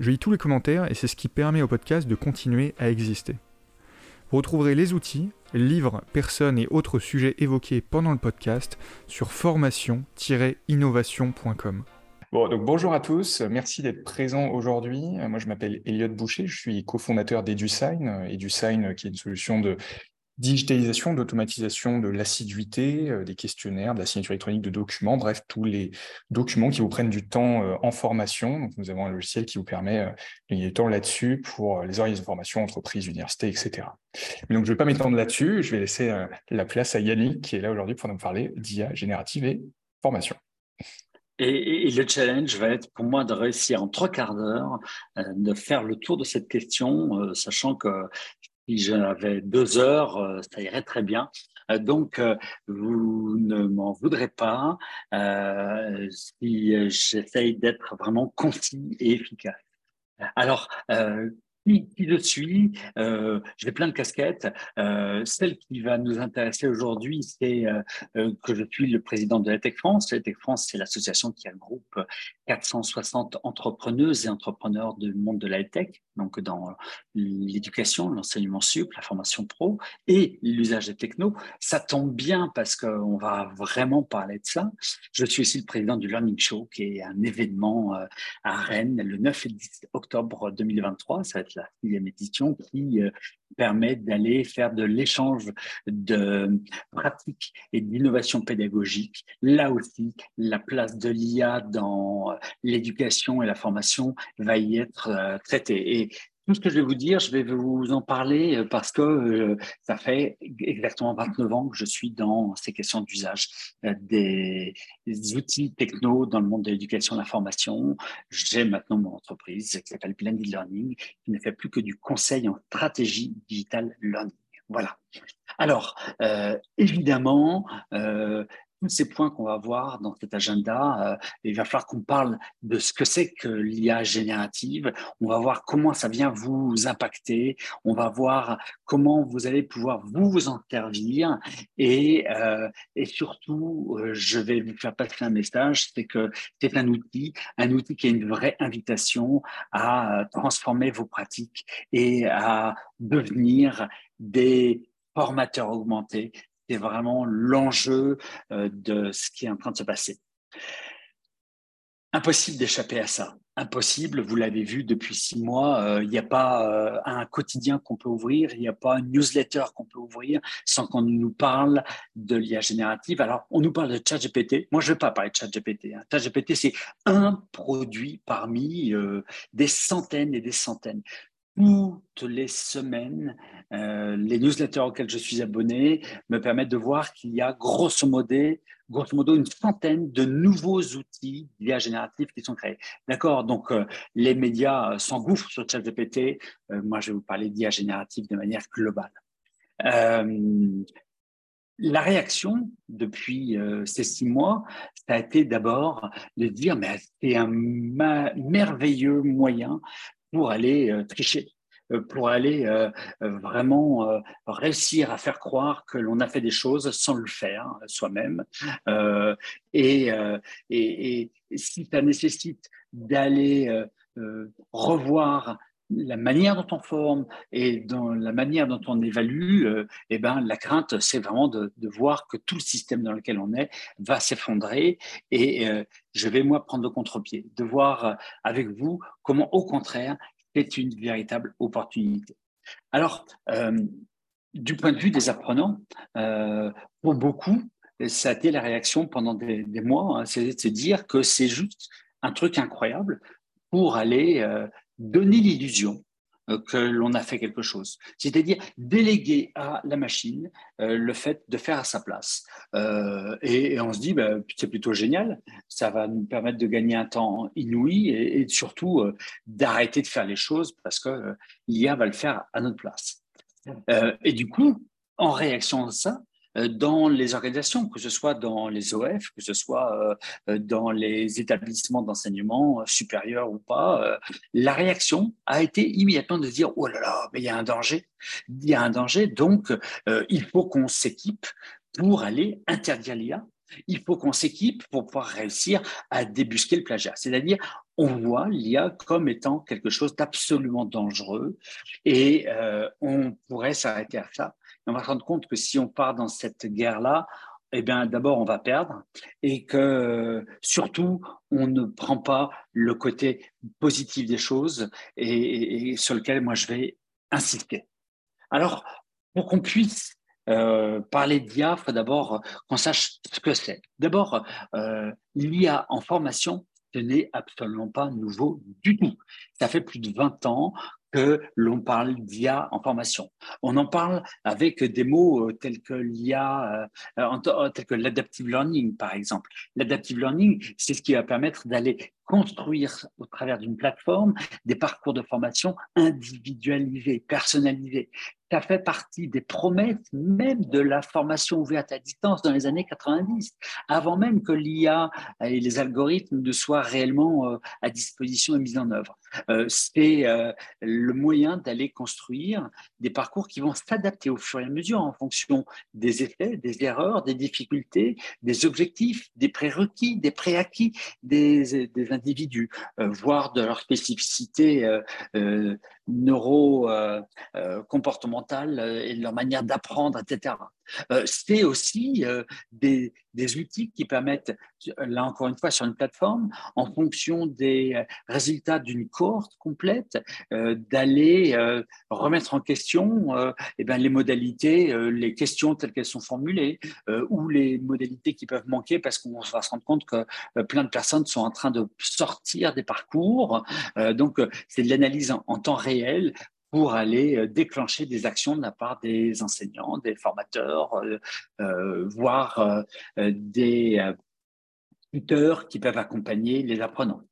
Je lis tous les commentaires et c'est ce qui permet au podcast de continuer à exister. Vous retrouverez les outils, livres, personnes et autres sujets évoqués pendant le podcast sur formation-innovation.com. Bon, donc bonjour à tous, merci d'être présents aujourd'hui. Moi, je m'appelle Elliot Boucher, je suis cofondateur d'EduSign. EduSign, qui est une solution de digitalisation, d'automatisation de l'assiduité, euh, des questionnaires, de la signature électronique de documents, bref, tous les documents qui vous prennent du temps euh, en formation. Donc, nous avons un logiciel qui vous permet euh, de gagner du temps là-dessus pour les organisations de formation, entreprises, universités, etc. Mais donc, je ne vais pas m'étendre là-dessus, je vais laisser la place à Yannick qui est là aujourd'hui pour nous parler d'IA générative et formation. Et, le challenge va être pour moi de réussir en trois quarts d'heure de faire le tour de cette question, sachant que si j'avais deux heures, euh, ça irait très bien. Euh, donc, euh, vous ne m'en voudrez pas si j'essaye d'être vraiment concis et efficace. Alors, qui, je suis. Euh, J'ai plein de casquettes. Euh, celle qui va nous intéresser aujourd'hui, c'est euh, que je suis le président de la Tech France. La Tech France, c'est l'association qui regroupe 460 entrepreneuses et entrepreneurs du monde de la tech, donc dans l'éducation, l'enseignement sup, la formation pro et l'usage des technos. Ça tombe bien parce qu'on va vraiment parler de ça. Je suis aussi le président du Learning Show, qui est un événement à Rennes le 9 et 10 octobre 2023. Ça va être la sixième édition qui euh, permet d'aller faire de l'échange de pratiques et d'innovation pédagogique. Là aussi, la place de l'IA dans l'éducation et la formation va y être euh, traitée. Tout ce que je vais vous dire, je vais vous en parler euh, parce que euh, ça fait exactement 29 ans que je suis dans ces questions d'usage euh, des, outils techno dans le monde de l'éducation et de la formation. J'ai maintenant mon entreprise qui s'appelle Blended Learning, qui ne fait plus que du conseil en stratégie digital learning. Voilà. Alors, évidemment, tous ces points qu'on va voir dans cet agenda, euh, il va falloir qu'on parle de ce que c'est que l'IA générative. On va voir comment ça vient vous impacter. On va voir comment vous allez pouvoir vous en servir. Et, euh, et surtout, euh, je vais vous faire passer un message, c'est que c'est un outil, un outil qui est une vraie invitation à transformer vos pratiques et à devenir des formateurs augmentés, c'est vraiment l'enjeu euh, de ce qui est en train de se passer. Impossible d'échapper à ça. Impossible, vous l'avez vu depuis six mois, euh, il n'y a pas euh, un quotidien qu'on peut ouvrir, il n'y a pas un newsletter qu'on peut ouvrir sans qu'on nous parle de l'IA générative. Alors, on nous parle de ChatGPT. Moi, je ne vais pas parler de ChatGPT. Hein. ChatGPT, c'est un produit parmi des centaines et des centaines toutes les semaines, euh, les newsletters auxquels je suis abonné me permettent de voir qu'il y a grosso modo, une centaine de nouveaux outils d'IA générative qui sont créés. D'accord Donc, euh, les médias s'engouffrent sur ChatGPT. Euh, moi, je vais vous parler d'IA générative de manière globale. la réaction depuis ces six mois, ça a été d'abord de dire, mais c'est un merveilleux moyen pour aller euh, tricher euh, pour aller euh, vraiment réussir à faire croire que l'on a fait des choses sans le faire soi-même. et, et, si ça nécessite d'aller revoir la manière dont on forme et dans la manière dont on évalue, eh ben, la crainte, c'est vraiment de, voir que tout le système dans lequel on est va s'effondrer. Et je vais, moi, prendre le contre-pied, de voir avec vous comment, au contraire, c'est une véritable opportunité. Alors, du point de vue des apprenants, pour beaucoup, ça a été la réaction pendant des, mois, hein, c'est de se dire que c'est juste un truc incroyable pour aller donner l'illusion euh, que l'on a fait quelque chose. C'est-à-dire déléguer à la machine euh, le fait de faire à sa place. Euh, et, on se dit, bah, c'est plutôt génial, ça va nous permettre de gagner un temps inouï et, surtout d'arrêter de faire les choses parce que l'IA va le faire à notre place. et du coup, en réaction à ça, dans les organisations, que ce soit dans les OF, que ce soit euh, euh, dans les établissements d'enseignement supérieur ou pas, la réaction a été immédiatement de dire oh là là, mais il y a un danger, il y a un danger, donc il faut qu'on s'équipe pour aller interdire l'IA. Il faut qu'on s'équipe pour pouvoir réussir à débusquer le plagiat. C'est-à-dire, on voit l'IA comme étant quelque chose d'absolument dangereux et on pourrait s'arrêter à ça on va se rendre compte que si on part dans cette guerre-là, eh bien, d'abord, on va perdre et que surtout, on ne prend pas le côté positif des choses et, sur lequel moi je vais insister. Alors, pour qu'on puisse euh, parler d'IA, il faut d'abord qu'on sache ce que c'est. D'abord, euh, l'IA en formation, ce n'est absolument pas nouveau du tout. Ça fait plus de 20 ans que l'on parle d'IA en formation. On en parle avec des mots euh, tels que l'IA, tels que l'adaptive learning, par exemple. L'adaptive learning, c'est ce qui va permettre d'aller construire au travers d'une plateforme des parcours de formation individualisés, personnalisés. Ça fait partie des promesses même de la formation ouverte à distance dans les années 90, avant même que l'IA et les algorithmes ne soient réellement à disposition et mis en œuvre. C'est le moyen d'aller construire des parcours qui vont s'adapter au fur et à mesure en fonction des effets, des erreurs, des difficultés, des objectifs, des prérequis, des préacquis des, des individus, euh, voire de leur spécificité euh, euh, neuro-comportementale et leur manière d'apprendre, etc. C'est aussi des, outils qui permettent, là encore une fois, sur une plateforme, en fonction des résultats d'une cohorte complète, d'aller remettre en question eh bien, les modalités, les questions telles qu'elles sont formulées, ou les modalités qui peuvent manquer parce qu'on va se rendre compte que plein de personnes sont en train de sortir des parcours. donc, c'est de l'analyse en temps réel pour aller euh, déclencher des actions de la part des enseignants, des formateurs, euh, euh, voire des tuteurs qui peuvent accompagner les apprenants.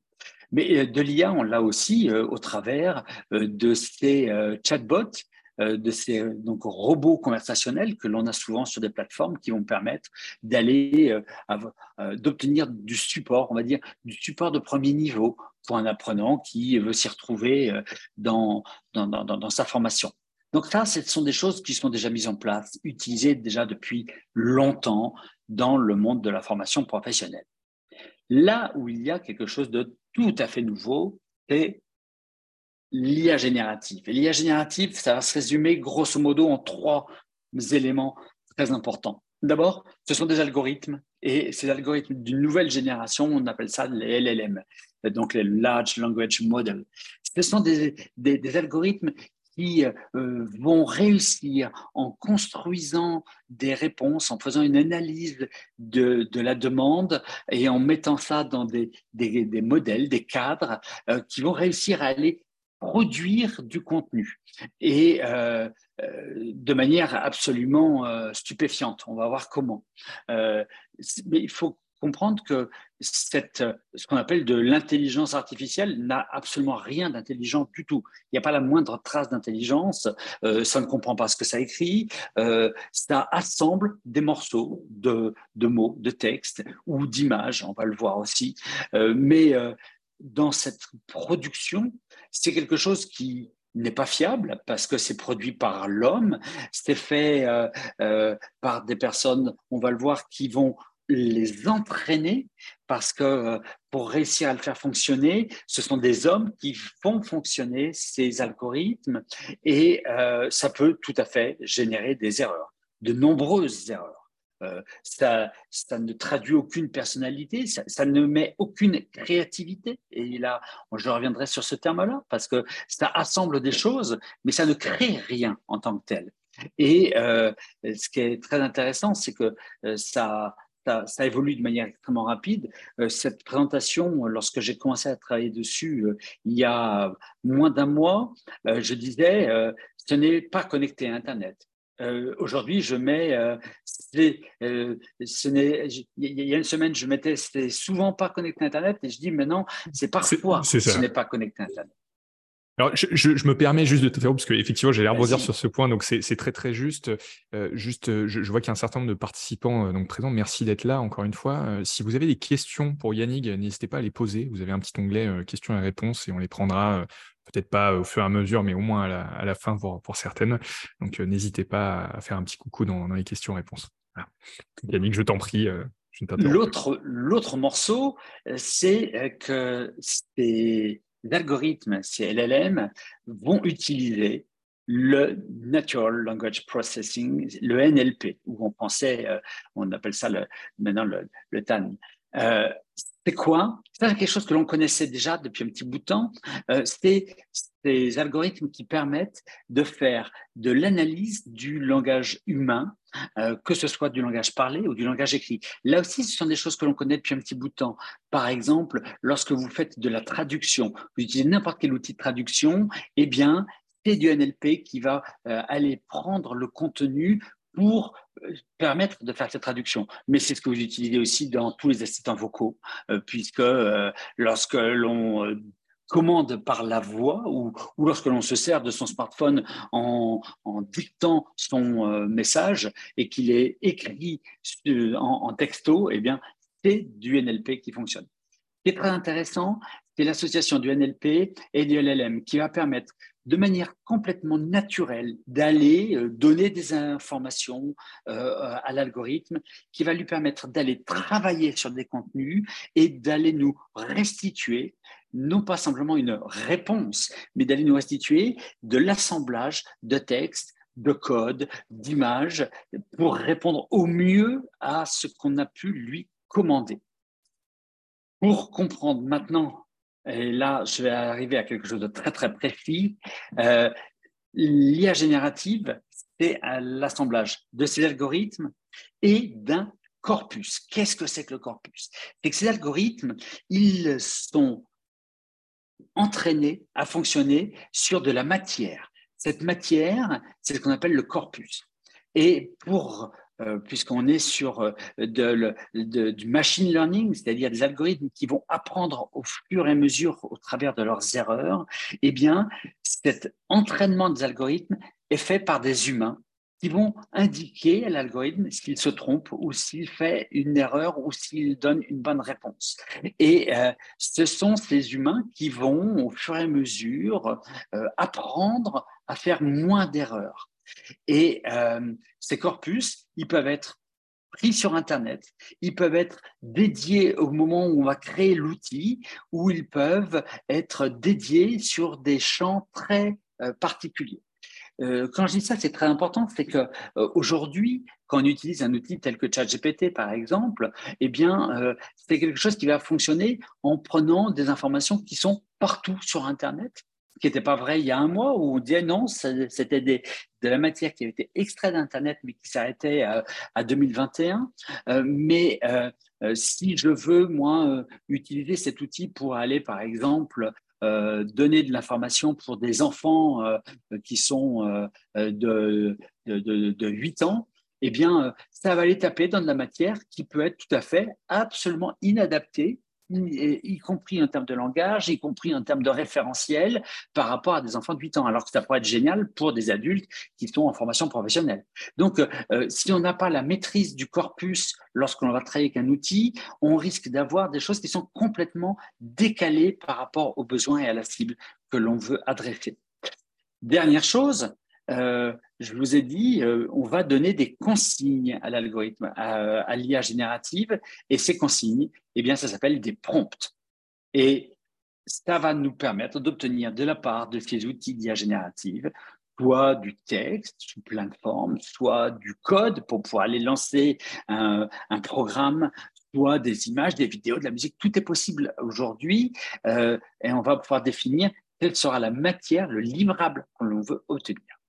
Mais de l'IA, on l'a aussi au travers de ces chatbots de ces euh, donc, robots conversationnels que l'on a souvent sur des plateformes qui vont permettre d'aller euh, d'obtenir du support, on va dire du support de premier niveau pour un apprenant qui veut s'y retrouver dans, dans, dans, dans sa formation. Donc ça, ce sont des choses qui sont déjà mises en place, utilisées déjà depuis longtemps dans le monde de la formation professionnelle. Là où il y a quelque chose de tout à fait nouveau, c'est l'IA générative. l'IA générative, ça va se résumer grosso modo en trois éléments très importants. D'abord, ce sont des algorithmes et ces algorithmes d'une nouvelle génération, on appelle ça les LLM, donc les Large Language Model. Ce sont des, des, algorithmes qui euh, vont réussir en construisant des réponses, en faisant une analyse de, de la demande et en mettant ça dans des, des, modèles, des cadres, euh, qui vont réussir à aller produire du contenu et euh, euh, de manière absolument euh, stupéfiante. On va voir comment. mais il faut comprendre que cette, ce qu'on appelle de l'intelligence artificielle n'a absolument rien d'intelligent du tout. Il n'y a pas la moindre trace d'intelligence, ça ne comprend pas ce que ça écrit, ça assemble des morceaux de, de mots, de textes ou d'images, on va le voir aussi, mais dans cette production, c'est quelque chose qui n'est pas fiable parce que c'est produit par l'homme, c'est fait euh, euh, par des personnes, on va le voir, qui vont les entraîner parce que euh, pour réussir à le faire fonctionner, ce sont des hommes qui font fonctionner ces algorithmes et ça peut tout à fait générer des erreurs, de nombreuses erreurs. Euh, ça, ça, ne traduit aucune personnalité, ça, ne met aucune créativité. Et là, je reviendrai sur ce terme-là, parce que ça assemble des choses, mais ça ne crée rien en tant que tel. Et euh, ce qui est très intéressant, c'est que euh, ça, ça, évolue de manière extrêmement rapide. cette présentation, lorsque j'ai commencé à travailler dessus il y a moins d'un mois, je disais, ce n'est pas connecté à Internet. Aujourd'hui, je mets, ce il y a une semaine, je mettais, c'était souvent pas connecté à Internet, et je dis maintenant, c'est parfois ce n'est pas connecté à Internet. Alors, je, me permets juste de te faire parce qu'effectivement, j'ai l'air dire sur ce point, donc c'est très très juste. Euh, juste, euh, je, vois qu'il y a un certain nombre de participants euh, donc présents. Merci d'être là encore une fois. si vous avez des questions pour Yannick, n'hésitez pas à les poser. Vous avez un petit onglet questions et réponses et on les prendra peut-être pas au fur et à mesure, mais au moins à la, fin pour, certaines. Donc, n'hésitez pas à faire un petit coucou dans, les questions-réponses. Yannick, je t'en prie. L'autre morceau, c'est que c'est algorithmes, ces LLM, vont utiliser le Natural Language Processing, le NLP, où on pensait, on appelle ça maintenant le, le TAN. Euh, c'est quoi? C'est quelque chose que l'on connaissait déjà depuis un petit bout de temps. Euh, c'est des algorithmes qui permettent de faire de l'analyse du langage humain, euh, que ce soit du langage parlé ou du langage écrit. Là aussi, ce sont des choses que l'on connaît depuis un petit bout de temps. Par exemple, lorsque vous faites de la traduction, vous utilisez n'importe quel outil de traduction, eh bien, c'est du NLP qui va euh, aller prendre le contenu pour permettre de faire cette traduction. Mais c'est ce que vous utilisez aussi dans tous les assistants vocaux, euh, puisque euh, lorsque l'on commande par la voix ou, lorsque l'on se sert de son smartphone en, dictant son message et qu'il est écrit en, en, texto, eh bien, c'est du NLP qui fonctionne. Ce qui est très intéressant, c'est l'association du NLP et du LLM qui va permettre de manière complètement naturelle d'aller euh, donner des informations euh, à l'algorithme qui va lui permettre d'aller travailler sur des contenus et d'aller nous restituer non pas simplement une réponse, mais d'aller nous restituer de l'assemblage de textes, de codes, d'images, pour répondre au mieux à ce qu'on a pu lui commander. Pour comprendre maintenant et là, je vais arriver à quelque chose de très, très précis. Euh, L'IA générative, c'est l'assemblage de ces algorithmes et d'un corpus. Qu'est-ce que c'est que le corpus? C'est que ces algorithmes, ils sont entraînés à fonctionner sur de la matière. Cette matière, c'est ce qu'on appelle le corpus. Et pour puisqu'on est sur euh, du machine learning, c'est-à-dire des algorithmes qui vont apprendre au fur et à mesure au travers de leurs erreurs, eh bien, cet entraînement des algorithmes est fait par des humains qui vont indiquer à l'algorithme s'il se trompe ou s'il fait une erreur ou s'il donne une bonne réponse. Et euh, ce sont ces humains qui vont, au fur et à mesure, apprendre à faire moins d'erreurs. Et euh, ces corpus, ils peuvent être pris sur Internet, ils peuvent être dédiés au moment où on va créer l'outil, ou ils peuvent être dédiés sur des champs très euh, particuliers. Euh, quand je dis ça, c'est très important, c'est que aujourd'hui, quand on utilise un outil tel que ChatGPT, par exemple, eh bien, c'est quelque chose qui va fonctionner en prenant des informations qui sont partout sur Internet qui n'était pas vrai il y a un mois, où on disait non, c'était de la matière qui avait été extraite d'Internet, mais qui s'arrêtait euh, à, 2021. Euh, mais euh, si je veux, moi, utiliser cet outil pour aller, par exemple, donner de l'information pour des enfants qui sont de, de, de, 8 ans, eh bien, ça va aller taper dans de la matière qui peut être tout à fait absolument inadaptée y compris en termes de langage, y compris en termes de référentiel par rapport à des enfants de 8 ans, alors que ça pourrait être génial pour des adultes qui sont en formation professionnelle. Donc, euh, si on n'a pas la maîtrise du corpus lorsqu'on va travailler avec un outil, on risque d'avoir des choses qui sont complètement décalées par rapport aux besoins et à la cible que l'on veut adresser. Dernière chose, euh, je vous ai dit, euh, on va donner des consignes à l'algorithme, à, l'IA générative, et ces consignes, eh bien, ça s'appelle des prompts. Et ça va nous permettre d'obtenir de la part de ces outils d'IA générative soit du texte sous plein de formes, soit du code pour pouvoir aller lancer un, programme, soit des images, des vidéos, de la musique. Tout est possible aujourd'hui euh, et on va pouvoir définir quelle sera la matière, le livrable que l'on veut obtenir.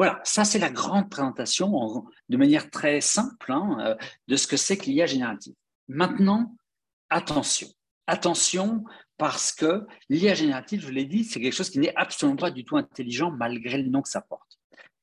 Voilà, ça c'est la grande présentation de manière très simple hein, euh, de ce que c'est que l'IA générative. Maintenant, attention, attention parce que l'IA générative, je l'ai dit, c'est quelque chose qui n'est absolument pas du tout intelligent malgré le nom que ça porte.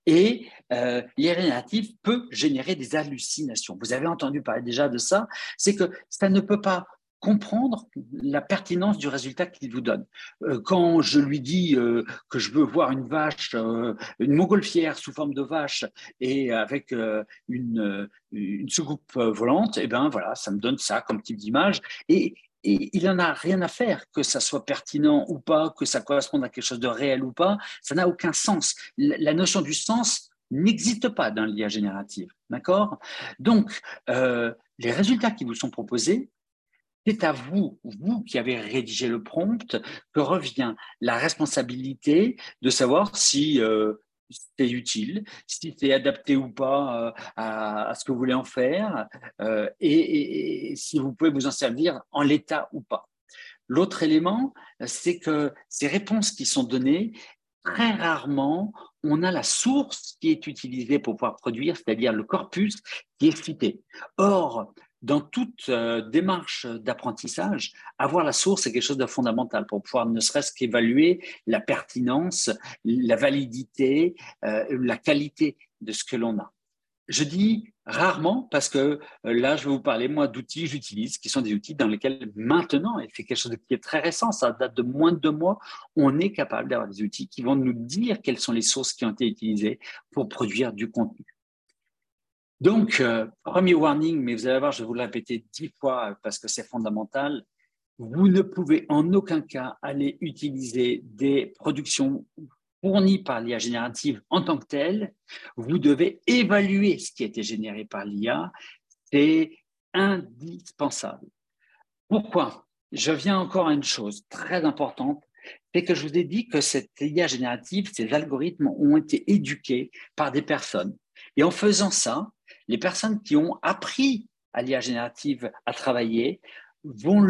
Et euh, l'IA générative peut générer des hallucinations. Vous avez entendu parler déjà de ça, c'est que ça ne peut pas comprendre la pertinence du résultat qu'il vous donne. Euh, quand je lui dis euh, que je veux voir une vache, euh, une montgolfière sous forme de vache et avec une, une soucoupe volante, et eh ben voilà, ça me donne ça comme type d'image. Et, il n'en a rien à faire que ça soit pertinent ou pas, que ça corresponde à quelque chose de réel ou pas. Ça n'a aucun sens. La, notion du sens n'existe pas dans l'IA générative. D'accord? Donc, les résultats qui vous sont proposés, c'est à vous, vous qui avez rédigé le prompt, que revient la responsabilité de savoir si euh, c'est utile, si c'est adapté ou pas euh, à, ce que vous voulez en faire, euh, et, si vous pouvez vous en servir en l'état ou pas. L'autre élément, c'est que ces réponses qui sont données, très rarement, on a la source qui est utilisée pour pouvoir produire, c'est-à-dire le corpus qui est cité. Or, dans toute euh, démarche d'apprentissage, avoir la source est quelque chose de fondamental pour pouvoir ne serait-ce qu'évaluer la pertinence, la validité, euh, la qualité de ce que l'on a. Je dis rarement parce que euh, là, je vais vous parler, moi, d'outils que j'utilise, qui sont des outils dans lesquels maintenant, et c'est quelque chose qui est très récent, ça date de moins de deux mois, on est capable d'avoir des outils qui vont nous dire quelles sont les sources qui ont été utilisées pour produire du contenu. Donc, euh, premier warning, mais vous allez voir, je vais vous le répéter dix fois parce que c'est fondamental. Vous ne pouvez en aucun cas aller utiliser des productions fournies par l'IA générative en tant que telles. Vous devez évaluer ce qui a été généré par l'IA. C'est indispensable. Pourquoi? Je viens encore à une chose très importante, c'est que je vous ai dit que cette IA générative, ces algorithmes ont été éduqués par des personnes. Et en faisant ça, les personnes qui ont appris à l'IA générative à travailler vont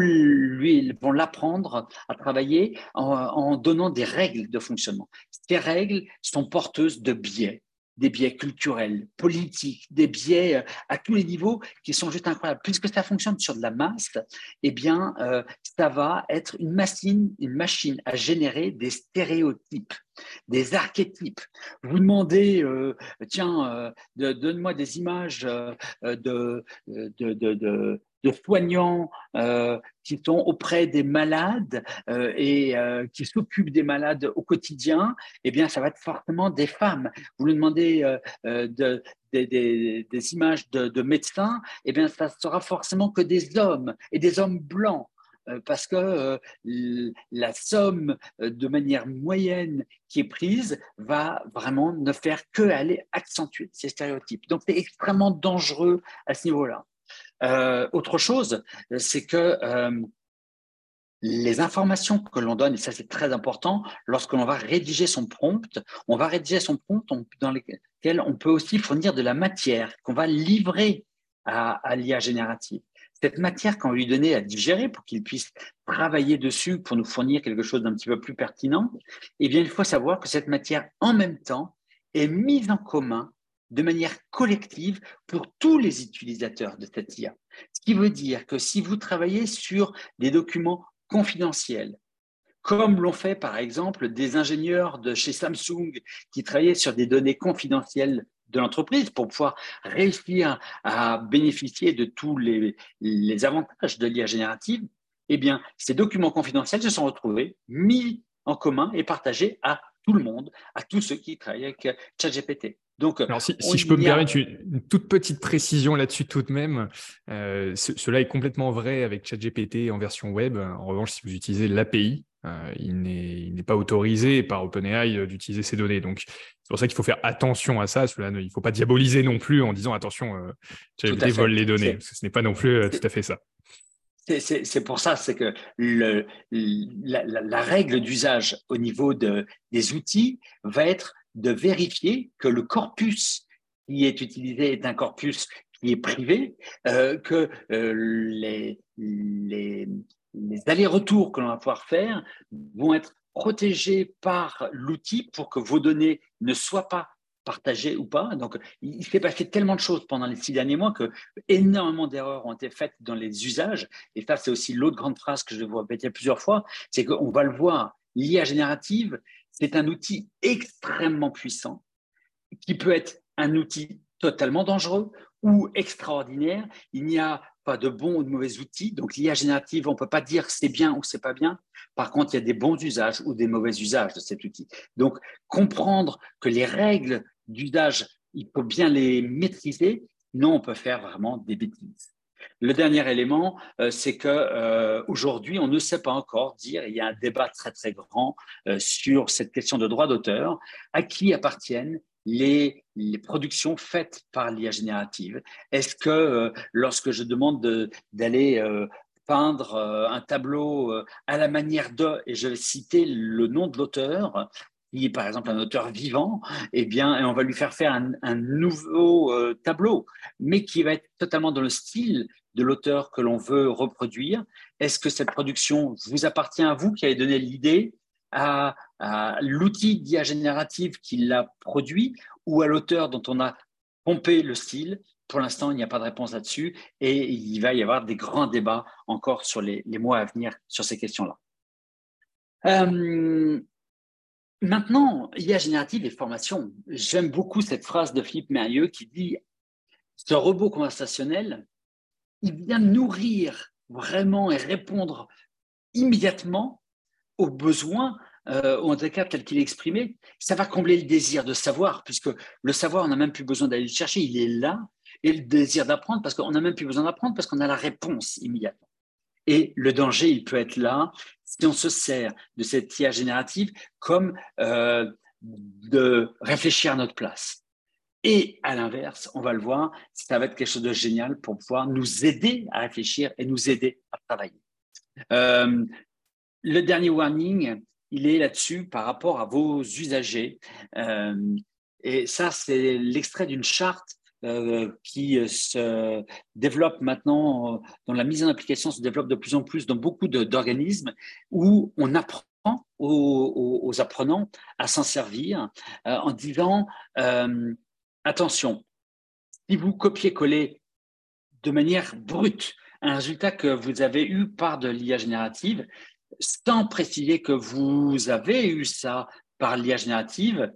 l'apprendre à travailler en, donnant des règles de fonctionnement. Ces règles sont porteuses de biais des biais culturels, politiques, des biais euh, à tous les niveaux qui sont juste incroyables. Puisque ça fonctionne sur de la masse, eh bien, euh, ça va être une machine, une machine à générer des stéréotypes, des archétypes. Vous demandez, euh, tiens, donne-moi des images de, de, de de soignants euh, qui sont auprès des malades euh, et euh, qui s'occupent des malades au quotidien, eh bien, ça va être fortement des femmes. Vous lui demandez de, des, images de, médecins, eh bien, ça sera forcément que des hommes et des hommes blancs parce que la somme de manière moyenne qui est prise va vraiment ne faire que aller accentuer ces stéréotypes. Donc c'est extrêmement dangereux à ce niveau-là. Euh, autre chose, c'est que euh, les informations que l'on donne, et ça c'est très important, lorsque l'on va rédiger son prompt, on va rédiger son prompt dans lequel on peut aussi fournir de la matière qu'on va livrer à, l'IA générative. Cette matière qu'on lui donner à digérer pour qu'il puisse travailler dessus pour nous fournir quelque chose d'un petit peu plus pertinent, eh bien, il faut savoir que cette matière, en même temps, est mise en commun de manière collective pour tous les utilisateurs de cette IA. Ce qui veut dire que si vous travaillez sur des documents confidentiels, comme l'ont fait par exemple des ingénieurs de chez Samsung qui travaillaient sur des données confidentielles de l'entreprise pour pouvoir réussir à bénéficier de tous les, avantages de l'IA générative, eh bien, ces documents confidentiels se sont retrouvés mis en commun et partagés à tout le monde, à tous ceux qui travaillent avec ChatGPT. Donc, Alors, si, je peux me permettre une, toute petite précision là-dessus tout de même, euh, cela est complètement vrai avec ChatGPT en version web. En revanche, si vous utilisez l'API, euh, il n'est pas autorisé par OpenAI euh, d'utiliser ces données. Donc, c'est pour ça qu'il faut faire attention à ça. Cela, il ne faut pas diaboliser non plus en disant attention, ChatGPT vole les données. Parce que ce n'est pas non plus tout à fait ça. C'est pour ça, c'est que le, la, la, règle d'usage au niveau de, des outils va être de vérifier que le corpus qui est utilisé est un corpus qui est privé, euh, que euh, les, les, allers-retours que l'on va pouvoir faire vont être protégés par l'outil pour que vos données ne soient pas partagé ou pas. Donc, il s'est passé tellement de choses pendant les six derniers mois que énormément d'erreurs ont été faites dans les usages. Et ça, c'est aussi l'autre grande phrase que je vais vous répéter plusieurs fois, c'est qu'on va le voir, l'IA générative, c'est un outil extrêmement puissant qui peut être un outil totalement dangereux ou extraordinaire. Il n'y a pas de bons ou de mauvais outils. Donc l'IA générative, on ne peut pas dire c'est bien ou c'est pas bien. Par contre, il y a des bons usages ou des mauvais usages de cet outil. Donc comprendre que les règles d'usage, il faut bien les maîtriser. Non, on peut faire vraiment des bêtises. Le dernier élément, euh, c'est que euh, aujourd'hui, on ne sait pas encore dire. Il y a un débat très très grand euh, sur cette question de droit d'auteur. À qui appartiennent les, productions faites par l'IA générative? Est-ce que lorsque je demande d'aller peindre un tableau à la manière de, et je vais citer le nom de l'auteur, qui est par exemple un auteur vivant, eh bien, on va lui faire faire un, nouveau euh, tableau, mais qui va être totalement dans le style de l'auteur que l'on veut reproduire. Est-ce que cette production vous appartient à vous qui avez donné l'idée à, l'outil d'IA générative qui l'a produit ou à l'auteur dont on a pompé le style? Pour l'instant, il n'y a pas de réponse là-dessus et il va y avoir des grands débats encore sur les, mois à venir sur ces questions-là. Euh, Maintenant, IA générative et formation. J'aime beaucoup cette phrase de Philippe Mérieux qui dit ce robot conversationnel, il vient nourrir vraiment et répondre immédiatement aux besoins, euh, en tout tel qu'il est exprimé. Ça va combler le désir de savoir, puisque le savoir, on n'a même plus besoin d'aller le chercher, il est là, et le désir d'apprendre, parce qu'on n'a même plus besoin d'apprendre, parce qu'on a la réponse immédiatement. Et le danger, il peut être là si on se sert de cette IA générative comme euh, de réfléchir à notre place. Et à l'inverse, on va le voir, ça va être quelque chose de génial pour pouvoir nous aider à réfléchir et nous aider à travailler. Euh, le dernier warning, il est là-dessus par rapport à vos usagers. Euh, et ça, c'est l'extrait d'une charte euh, qui euh, se développe maintenant, euh, dans la mise en application se développe de plus en plus dans beaucoup d'organismes où on apprend aux, apprenants à s'en servir en disant attention, si vous copiez-collez de manière brute un résultat que vous avez eu par de l'IA générative, sans préciser que vous avez eu ça par l'IA générative,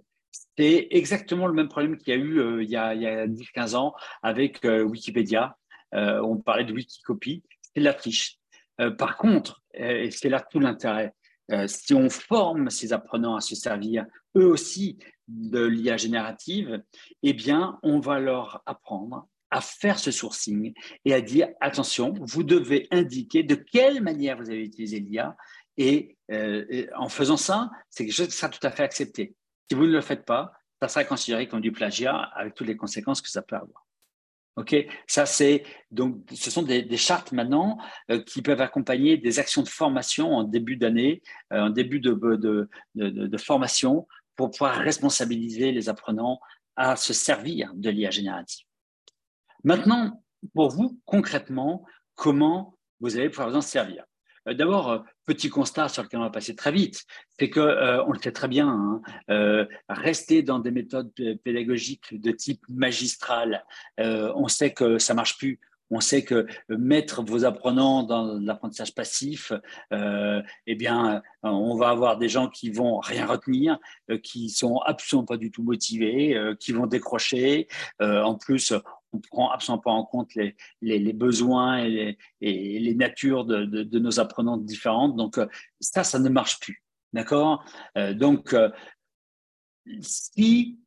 c'est exactement le même problème qu'il y a eu euh, il y a, a 10-15 ans avec euh, Wikipédia. Euh, on parlait de Wikicopie, c'est la triche. par contre, et c'est là tout l'intérêt, si on forme ces apprenants à se servir eux aussi de l'IA générative, eh bien, on va leur apprendre à faire ce sourcing et à dire attention, vous devez indiquer de quelle manière vous avez utilisé l'IA et, en faisant ça, c'est quelque chose qui sera tout à fait accepté. Si vous ne le faites pas, ça sera considéré comme du plagiat avec toutes les conséquences que ça peut avoir. Ok, ça c'est donc ce sont des, chartes maintenant euh, qui peuvent accompagner des actions de formation en début d'année, euh, en début de, de, de, formation pour pouvoir responsabiliser les apprenants à se servir de l'IA générative. Maintenant, pour vous concrètement, comment vous allez pouvoir vous en servir? D'abord, euh, petit constat sur lequel on va passer très vite, c'est que euh, on le sait très bien, hein, rester dans des méthodes pédagogiques de type magistral, on sait que ça marche plus. On sait que mettre vos apprenants dans l'apprentissage passif, eh bien, on va avoir des gens qui vont rien retenir, qui sont absolument pas du tout motivés, qui vont décrocher. en plus, on prend absolument pas en compte les, besoins et les, natures de, nos apprenants différentes. Donc, euh, ça, ça ne marche plus. D'accord? Euh, Donc, euh, si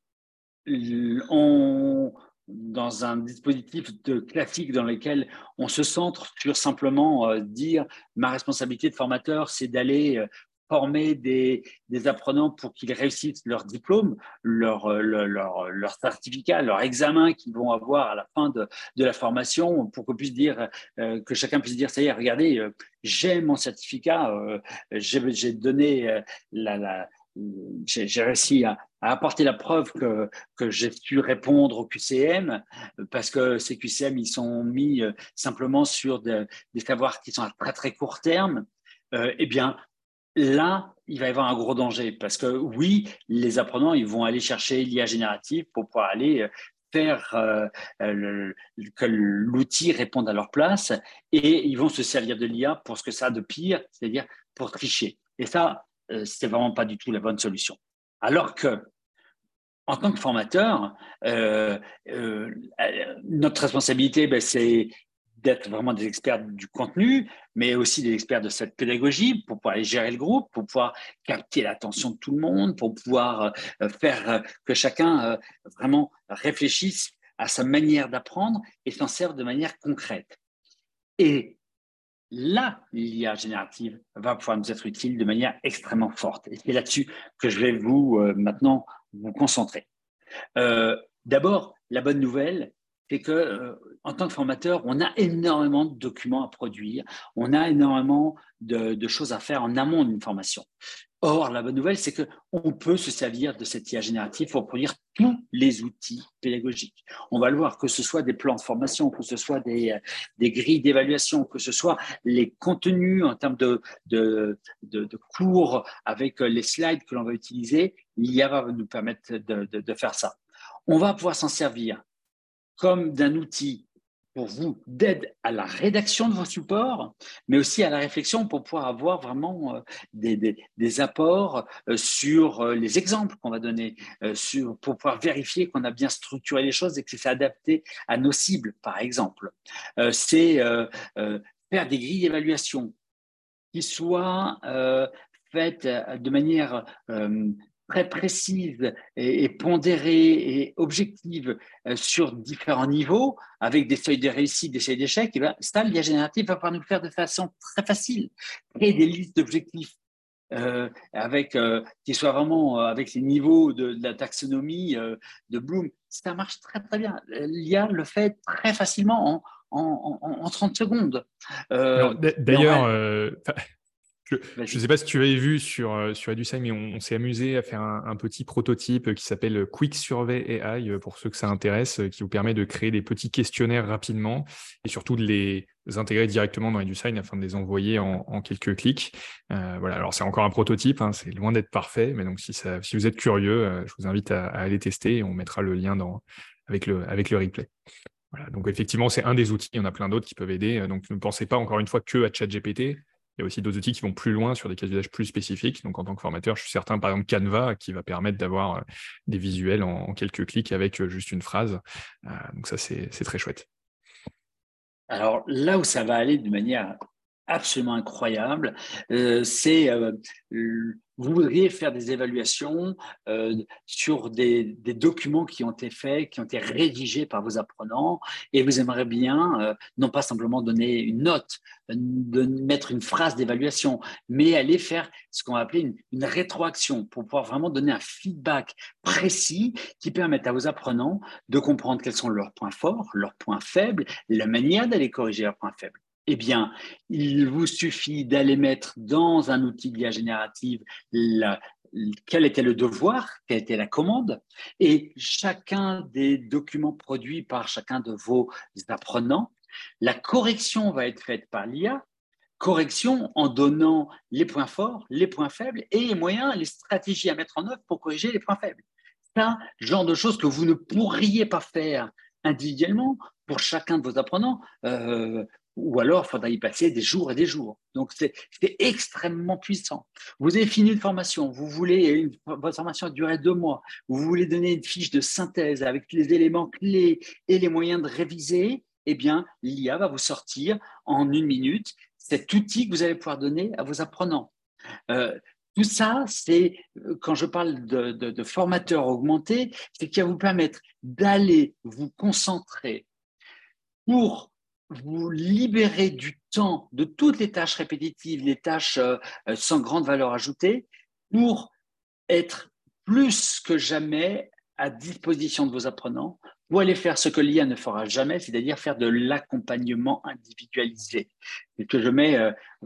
on, dans un dispositif de classique dans lequel on se centre sur simplement dire ma responsabilité de formateur, c'est d'aller former des, apprenants pour qu'ils réussissent leur diplôme, leur, euh, leur, leur, certificat, leur examen qu'ils vont avoir à la fin de, de la formation, pour qu'on puisse dire, euh, que chacun puisse dire, ça y est, regardez, euh, j'ai mon certificat, j'ai donné la, j'ai réussi à, apporter la preuve que, que j'ai pu répondre au QCM, parce que ces QCM, ils sont mis simplement sur des savoirs qui sont à très très court terme. eh bien, là, il va y avoir un gros danger parce que oui, les apprenants, ils vont aller chercher l'IA générative pour pouvoir aller euh, faire euh, que l'outil réponde à leur place et ils vont se servir de l'IA pour ce que ça a de pire, c'est-à-dire pour tricher. Et ça, c'est vraiment pas du tout la bonne solution. Alors que en tant que formateur, euh, euh, notre responsabilité, ben, c'est d'être vraiment des experts du contenu, mais aussi des experts de cette pédagogie pour pouvoir gérer le groupe, pour pouvoir capter l'attention de tout le monde, pour pouvoir euh, faire que chacun vraiment réfléchisse à sa manière d'apprendre et s'en serve de manière concrète. Et là, l'IA générative va pouvoir nous être utile de manière extrêmement forte. Et c'est là-dessus que je vais vous maintenant vous concentrer. Euh, d'abord, la bonne nouvelle, c'est que euh, en tant que formateur, on a énormément de documents à produire, on a énormément de, choses à faire en amont d'une formation. Or, la bonne nouvelle, c'est qu'on peut se servir de cette IA générative pour produire tous les outils pédagogiques. On va le voir, que ce soit des plans de formation, que ce soit des, des grilles d'évaluation, que ce soit les contenus en termes de, de, de cours avec les slides que l'on va utiliser, l'IA va nous permettre de faire ça. On va pouvoir s'en servir comme d'un outil pour vous d'aide à la rédaction de vos supports, mais aussi à la réflexion pour pouvoir avoir vraiment euh, des, apports euh, sur euh, les exemples qu'on va donner, pour pouvoir vérifier qu'on a bien structuré les choses et que c'est adapté à nos cibles, par exemple. c'est faire des grilles d'évaluation qui soient faites de manière très précise et, pondérée et objective euh, sur différents niveaux, avec des seuils de réussite, des seuils d'échec, et bien, ça, l'IA générative va pouvoir nous faire de façon très facile, créer des listes d'objectifs euh, avec euh, qui soient vraiment avec les niveaux de, la taxonomie de Bloom. Ça marche très très bien. L'IA le fait très facilement en, en, en, 30 secondes. D'ailleurs, je ne sais pas si tu avais vu sur, euh, sur EduSign, mais on, s'est amusé à faire un, petit prototype qui s'appelle Quick Survey AI, euh, pour ceux que ça intéresse, euh, qui vous permet de créer des petits questionnaires rapidement et surtout de les intégrer directement dans EduSign afin de les envoyer en, quelques clics. voilà, alors c'est encore un prototype, hein, c'est loin d'être parfait, mais donc si, ça, si vous êtes curieux, je vous invite à, aller tester et on mettra le lien dans, avec, le, avec le replay. Voilà, donc effectivement, c'est un des outils, il y en a plein d'autres qui peuvent aider. Donc ne pensez pas encore une fois que à ChatGPT, il y a aussi d'autres outils qui vont plus loin sur des cas d'usage plus spécifiques. Donc, en tant que formateur, je suis certain, par exemple, Canva, qui va permettre d'avoir euh, des visuels en, quelques clics avec euh, juste une phrase. Euh, donc, ça, c'est très chouette. Alors, là où ça va aller de manière absolument incroyable, c'est vous voudriez faire des évaluations euh, sur des, documents qui ont été faits, qui ont été rédigés par vos apprenants, et vous aimeriez bien, euh, non pas simplement donner une note, de mettre une phrase d'évaluation, mais aller faire ce qu'on va appeler une, une, rétroaction pour pouvoir vraiment donner un feedback précis qui permette à vos apprenants de comprendre quels sont leurs points forts, leurs points faibles, la manière d'aller corriger leurs points faibles. Eh bien, il vous suffit d'aller mettre dans un outil d'IA générative quel était le devoir, quelle était la commande, et chacun des documents produits par chacun de vos apprenants, la correction va être faite par l'IA, correction en donnant les points forts, les points faibles et les moyens, les stratégies à mettre en œuvre pour corriger les points faibles. C'est un genre de choses que vous ne pourriez pas faire individuellement pour chacun de vos apprenants. Euh, ou alors il faudra y passer des jours et des jours. Donc c'est extrêmement puissant. Vous avez fini une formation, vous voulez, une, votre formation a duré deux mois, vous voulez donner une fiche de synthèse avec les éléments clés et les moyens de réviser, eh bien l'IA va vous sortir en une minute cet outil que vous allez pouvoir donner à vos apprenants. Euh, tout ça, c'est, quand je parle de, de, de formateur augmenté, c'est qui va vous permettre d'aller vous concentrer pour vous libérez du temps de toutes les tâches répétitives, les tâches euh, euh, sans grande valeur ajoutée, pour être plus que jamais à disposition de vos apprenants pour aller faire ce que l'IA ne fera jamais, c'est-à-dire faire de l'accompagnement individualisé. Et que je mets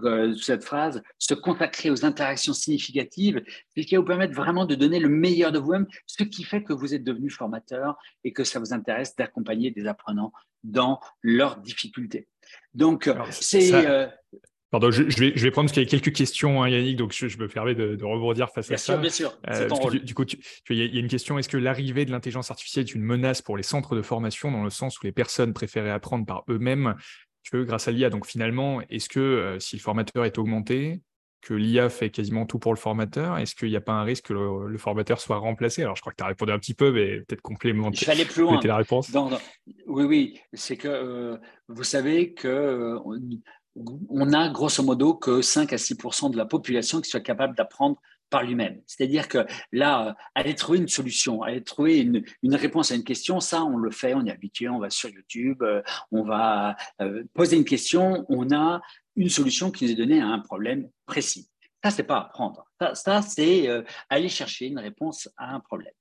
euh, cette phrase, se consacrer aux interactions significatives, c'est qui va vous permettre vraiment de donner le meilleur de vous-même, ce qui fait que vous êtes devenu formateur et que ça vous intéresse d'accompagner des apprenants dans leurs difficultés. Donc, c'est. Euh, Pardon, je, vais, je vais prendre parce qu'il y a quelques questions, hein, Yannick, donc je, me permets de, de rebondir face à ça. Bien sûr, bien sûr. Euh, du, coup, il y, a une question est-ce que l'arrivée de l'intelligence artificielle est une menace pour les centres de formation dans le sens où les personnes préféraient apprendre par eux-mêmes que grâce à l'IA Donc finalement, est-ce que euh, si le formateur est augmenté, que l'IA fait quasiment tout pour le formateur, est-ce qu'il n'y a pas un risque que le, formateur soit remplacé? Alors je crois que tu as répondu un petit peu, mais peut-être complémenter. Je vais aller plus loin. la réponse. oui, oui, c'est que euh, vous savez que on a grosso modo que 5 à 6% de la population qui soit capable d'apprendre par lui-même. C'est-à-dire que là, aller trouver une solution, aller trouver une, réponse à une question, ça, on le fait, on est habitué, on va sur YouTube, euh, on va euh, poser une question, on a une solution qui nous est donnée à un problème précis. Ça, c'est pas apprendre. Ça, c'est euh, aller chercher une réponse à un problème.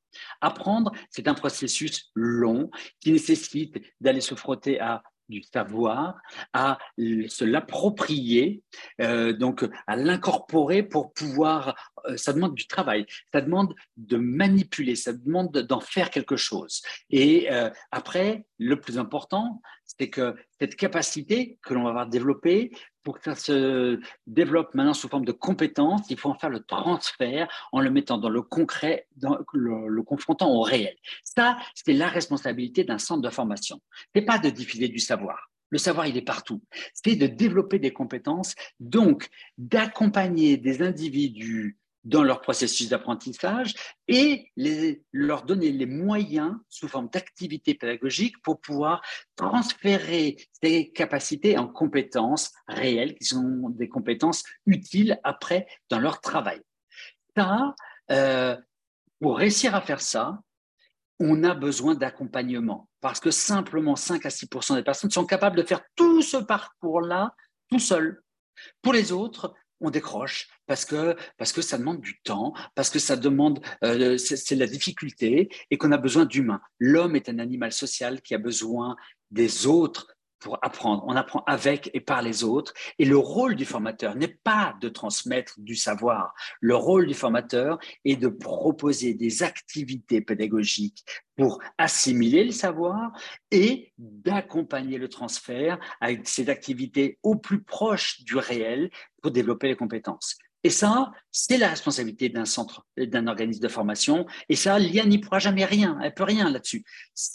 Apprendre, c'est un processus long qui nécessite d'aller se frotter à du savoir, à se l'approprier, euh, donc à l'incorporer pour pouvoir. Euh, ça demande du travail, ça demande de manipuler, ça demande d'en faire quelque chose. Et euh, après, le plus important, c'est que cette capacité que l'on va avoir développée, pour que ça se développe maintenant sous forme de compétences, il faut en faire le transfert en le mettant dans le concret, dans le, confrontant au réel. Ça, c'est la responsabilité d'un centre de formation. C'est pas de diffuser du savoir. Le savoir, il est partout. C'est de développer des compétences, donc d'accompagner des individus dans leur processus d'apprentissage et leur donner les moyens sous forme d'activité pédagogique pour pouvoir transférer ces capacités en compétences réelles qui sont des compétences utiles après dans leur travail. Ça, euh, pour réussir à faire ça, on a besoin d'accompagnement parce que simplement 5 à 6 des personnes sont capables de faire tout ce parcours-là tout seuls. Pour les autres, on décroche parce que, parce que ça demande du temps, parce que ça demande, euh, c'est la difficulté et qu'on a besoin d'humains. L'homme est un animal social qui a besoin des autres pour apprendre. On apprend avec et par les autres. Et le rôle du formateur n'est pas de transmettre du savoir. Le rôle du formateur est de proposer des activités pédagogiques pour assimiler le savoir et d'accompagner le transfert avec ces activités au plus proche du réel pour développer les compétences. Et ça, c'est la responsabilité d'un centre, d'un organisme de formation. Et ça, l'IA n'y pourra jamais rien. Elle peut rien là-dessus.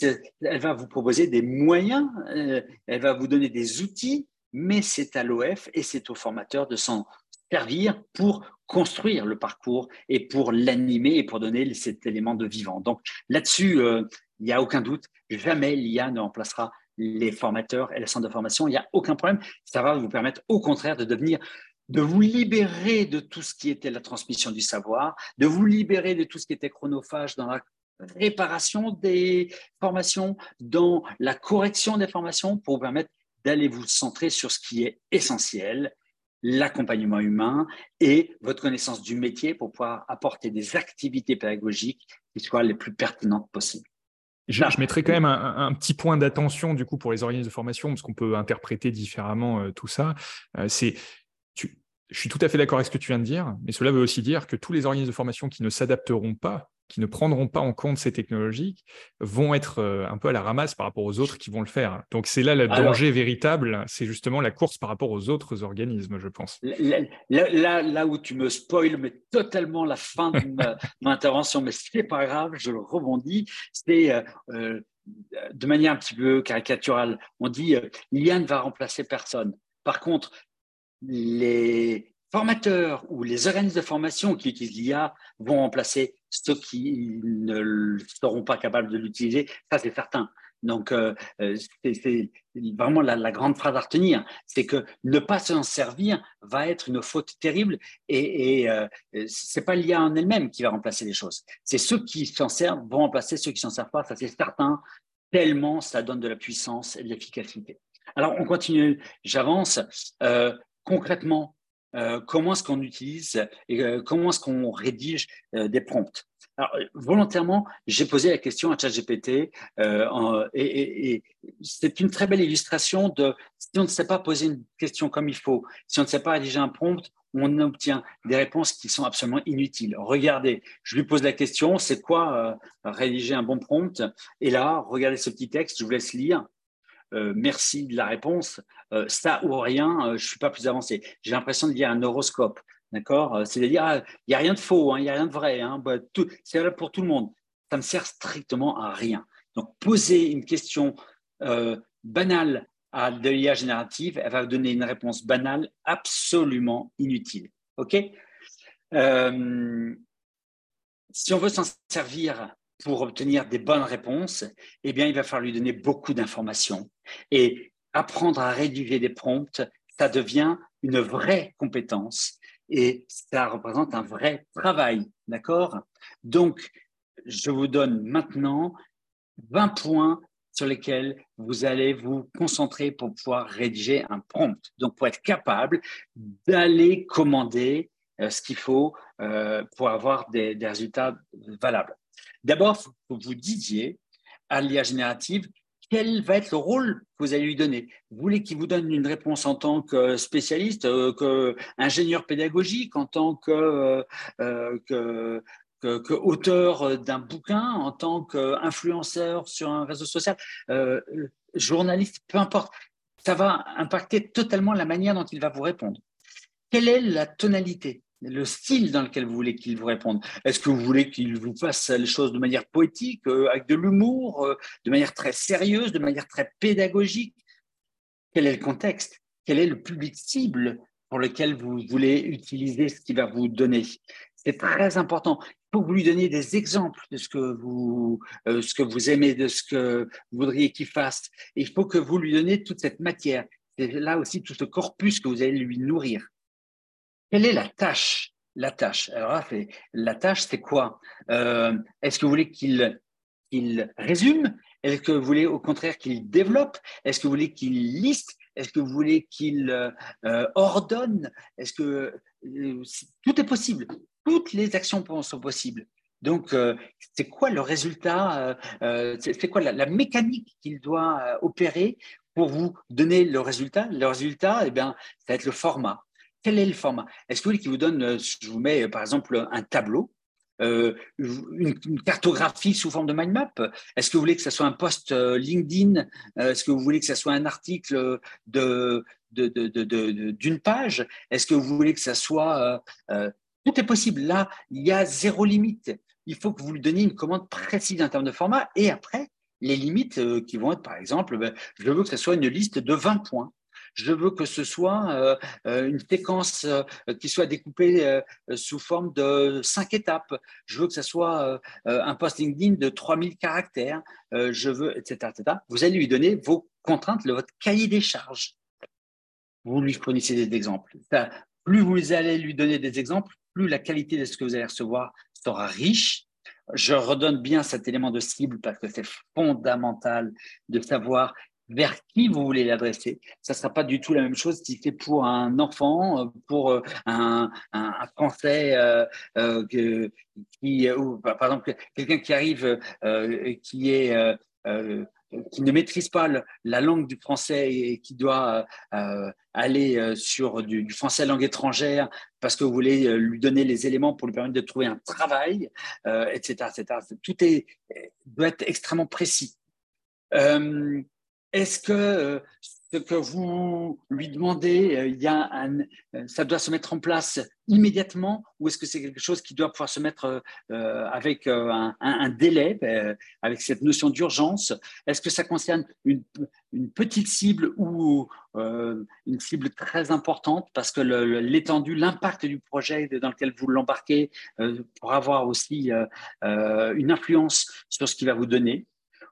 Elle va vous proposer des moyens, euh, elle va vous donner des outils, mais c'est à l'OF et c'est au formateur de s'en servir pour construire le parcours et pour l'animer et pour donner cet élément de vivant. Donc là-dessus, euh, il n'y a aucun doute, jamais l'IA ne remplacera les formateurs et les centres de formation. Il n'y a aucun problème. Ça va vous permettre au contraire de devenir de vous libérer de tout ce qui était la transmission du savoir, de vous libérer de tout ce qui était chronophage dans la réparation des formations, dans la correction des formations pour vous permettre d'aller vous centrer sur ce qui est essentiel, l'accompagnement humain et votre connaissance du métier pour pouvoir apporter des activités pédagogiques qui soient les plus pertinentes possibles. Je, mettrai quand même un, petit point d'attention du coup pour les organismes de formation parce qu'on peut interpréter différemment euh, tout ça. Euh, c'est je suis tout à fait d'accord avec ce que tu viens de dire, mais cela veut aussi dire que tous les organismes de formation qui ne s'adapteront pas, qui ne prendront pas en compte ces technologies, vont être euh, un peu à la ramasse par rapport aux autres qui vont le faire. Donc c'est là le danger véritable, c'est justement la course par rapport aux autres organismes, je pense. Là, là, où tu me spoil mais totalement la fin de mon intervention, mais ce n'est pas grave, je le rebondis, c'est euh, euh, de manière un petit peu caricaturale, on dit l'IA ne va remplacer personne. Par contre, les formateurs ou les organismes de formation qui utilisent l'IA vont remplacer ceux qui ne seront pas capables de l'utiliser, ça c'est certain. Donc, euh, euh, c'est vraiment la, grande phrase à retenir, c'est que ne pas s'en servir va être une faute terrible et, et euh, c'est pas l'IA en elle-même qui va remplacer les choses. C'est ceux qui s'en servent vont remplacer ceux qui s'en servent pas, ça c'est certain, tellement ça donne de la puissance et de l'efficacité. Alors, on continue, j'avance concrètement euh, comment est-ce qu'on utilise et euh, comment est-ce qu'on rédige euh, des prompts. Alors, volontairement, j'ai posé la question à ChatGPT et, et, c'est une très belle illustration de si on ne sait pas poser une question comme il faut, si on ne sait pas rédiger un prompt, on obtient des réponses qui sont absolument inutiles. Regardez, je lui pose la question, c'est quoi rédiger un bon prompt? Et là, regardez ce petit texte, je vous laisse lire. Merci de la réponse, ça ou rien, je ne suis pas plus avancé. J'ai l'impression de lire un horoscope. D'accord? C'est-à-dire, ah, il n'y a rien de faux, hein, il n'y a rien de vrai. Hein, bah, c'est là pour tout le monde. Ça ne sert strictement à rien. Donc, poser une question banale à de l'IA générative, elle va vous donner une réponse banale absolument inutile. OK? Euh, Si on veut s'en servir pour obtenir des bonnes réponses, eh bien, il va falloir lui donner beaucoup d'informations. Et apprendre à rédiger des prompts, ça devient une vraie compétence et ça représente un vrai travail. D'accord? Donc, je vous donne maintenant 20 points sur lesquels vous allez vous concentrer pour pouvoir rédiger un prompt. Donc, pour être capable d'aller commander euh, ce qu'il faut euh, pour avoir des, résultats valables. D'abord, vous vous disiez à l'IA générative quel va être le rôle que vous allez lui donner? Vous voulez qu'il vous donne une réponse en tant que spécialiste, euh, qu'ingénieur pédagogique, en tant que, que auteur euh, d'un bouquin, en tant qu'influenceur sur un réseau social, euh, journaliste, peu importe, ça va impacter totalement la manière dont il va vous répondre. Quelle est la tonalité, le style dans lequel vous voulez qu'il vous réponde Est-ce que vous voulez qu'il vous fasse les choses de manière poétique, euh, avec de l'humour, de manière très sérieuse, de manière très pédagogique? Quel est le contexte? Quel est le public cible pour lequel vous voulez utiliser ce qu'il va vous donner? C'est très important faut que vous lui donniez des exemples de ce que vous, euh, ce que vous aimez, de ce que vous voudriez qu'il fasse. il faut que vous lui donniez toute cette matière. C'est là aussi tout ce corpus que vous allez lui nourrir. Quelle est la tâche La tâche? La tâche, c'est quoi? Euh, Est-ce que vous voulez qu'il résume? Est-ce que vous voulez au contraire qu'il développe? Est-ce que vous voulez qu'il liste? Est-ce que vous voulez qu'il euh, ordonne? Est-ce que tout est possible. Toutes les actions sont possibles. Donc, euh, c'est quoi le résultat euh, euh, C'est quoi la, mécanique qu'il doit opérer pour vous donner le résultat? Le résultat, eh bien, ça va être le format. Quel est le format? Est-ce que vous voulez qu'il vous donne, je vous mets par exemple un tableau, une, cartographie sous forme de mind map Est-ce que vous voulez que ce soit un post LinkedIn? Est-ce que vous voulez que ce soit un article de, d'une page? Est-ce que vous voulez que ce soit tout est possible. Là, il y a zéro limite. Il faut que vous lui donniez une commande précise en termes de format. Et après, les limites euh, qui vont être, par exemple, ben, je veux que ce soit une liste de 20 points. Je veux que ce soit euh, euh, une séquence qui soit découpée sous forme de cinq étapes. Je veux que ce soit un post LinkedIn de 3000 caractères. je veux, etc., etc. Vous allez lui donner vos contraintes, votre cahier des charges. Vous lui fournissez des exemples. plus vous allez lui donner des exemples, plus la qualité de ce que vous allez recevoir sera riche. Je redonne bien cet élément de cible parce que c'est fondamental de savoir vers qui vous voulez l'adresser. Ça ne sera pas du tout la même chose si c'est pour un enfant, pour euh, un, Français euh, qui, ou, par exemple, quelqu'un qui arrive, euh, qui est qui ne maîtrise pas la langue du français et qui doit euh, aller euh, sur du, français langue étrangère parce que vous voulez euh, lui donner les éléments pour lui permettre de trouver un travail, etc., etc. Tout est, doit être extrêmement précis. Est-ce que ce que vous lui demandez, euh, il y a euh, ça doit se mettre en place immédiatement ou est-ce que c'est quelque chose qui doit pouvoir se mettre euh, avec un, délai, avec cette notion d'urgence? Est-ce que ça concerne une, petite cible ou une cible très importante parce que l'étendue, l'impact du projet dans lequel vous l'embarquez pour avoir aussi une influence sur ce qu'il va vous donner?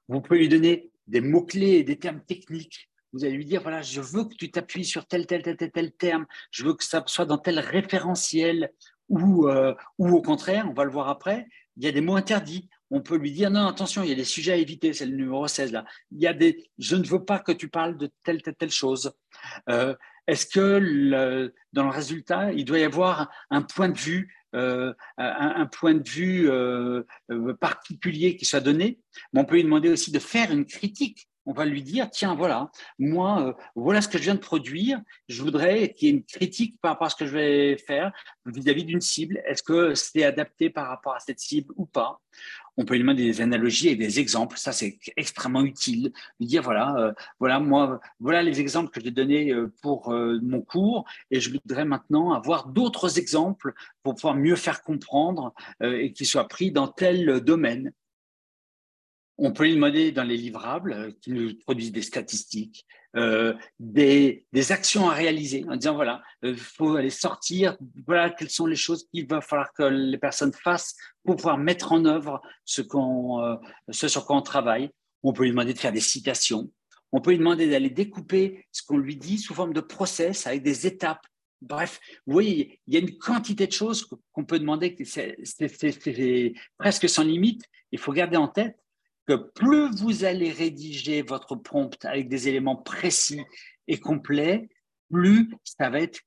Vous pouvez lui donner des mots-clés et des termes techniques vous allez lui dire, voilà, je veux que tu t'appuies sur tel, tel, tel, tel, tel terme, je veux que ça soit dans tel référentiel, ou, euh, ou au contraire, on va le voir après, il y a des mots interdits. On peut lui dire, non, attention, il y a des sujets à éviter, c'est le numéro 16 là. Il y a des, je ne veux pas que tu parles de telle, telle, telle chose. Euh, est-ce que dans le résultat, il doit y avoir un point de vue euh, un, point de vue particulier qui soit donné, mais on peut lui demander aussi de faire une critique. On va lui dire, tiens, voilà, moi, euh, voilà ce que je viens de produire, je voudrais qu'il y ait une critique par rapport à ce que je vais faire vis-à-vis d'une cible. Est-ce que c'est adapté par rapport à cette cible ou pas? On peut lui demander des analogies et des exemples. Ça, c'est extrêmement utile. Lui dire voilà, euh, voilà moi, voilà les exemples que j'ai donnés euh, pour euh, mon cours, et je voudrais maintenant avoir d'autres exemples pour pouvoir mieux faire comprendre et qu'ils soient pris dans tel domaine. On peut lui demander dans les livrables qui nous produisent des statistiques, des, des, actions à réaliser en disant voilà, il faut aller sortir, voilà quelles sont les choses qu'il va falloir que les personnes fassent pour pouvoir mettre en œuvre ce, qu'on, euh, ce sur quoi on travaille. On peut lui demander de faire des citations. On peut lui demander d'aller découper ce qu'on lui dit sous forme de process avec des étapes. Bref, vous voyez, il y a une quantité de choses qu'on peut demander, c'est presque sans limite. Il faut garder en tête que plus vous allez rédiger votre prompt avec des éléments précis et complets, plus ça va être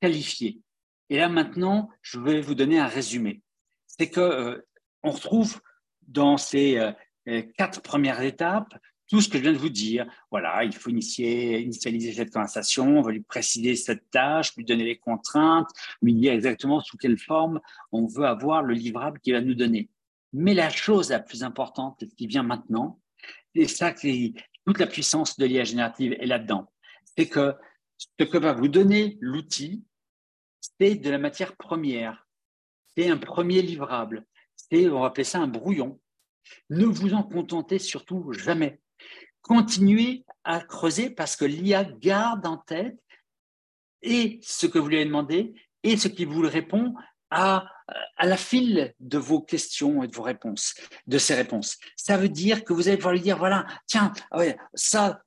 qualifié. Et là maintenant, je vais vous donner un résumé c'est que euh, on retrouve dans ces euh, quatre premières étapes tout ce que je viens de vous dire. Voilà, il faut initier, initialiser cette conversation, on va lui préciser cette tâche, lui donner les contraintes, lui dire exactement sous quelle forme on veut avoir le livrable qu'il va nous donner. Mais la chose la plus importante qui vient maintenant, et ça toute la puissance de l'IA générative est là-dedans, c'est que ce que va vous donner l'outil, c'est de la matière première c'est un premier livrable. C'est, on va appeler ça un brouillon. Ne vous en contentez surtout jamais. Continuez à creuser parce que l'IA garde en tête et ce que vous lui avez demandé et ce qui vous répond à, à la file de vos questions et de vos réponses, de ces réponses. Ça veut dire que vous allez pouvoir lui dire, voilà, tiens, ouais, ça,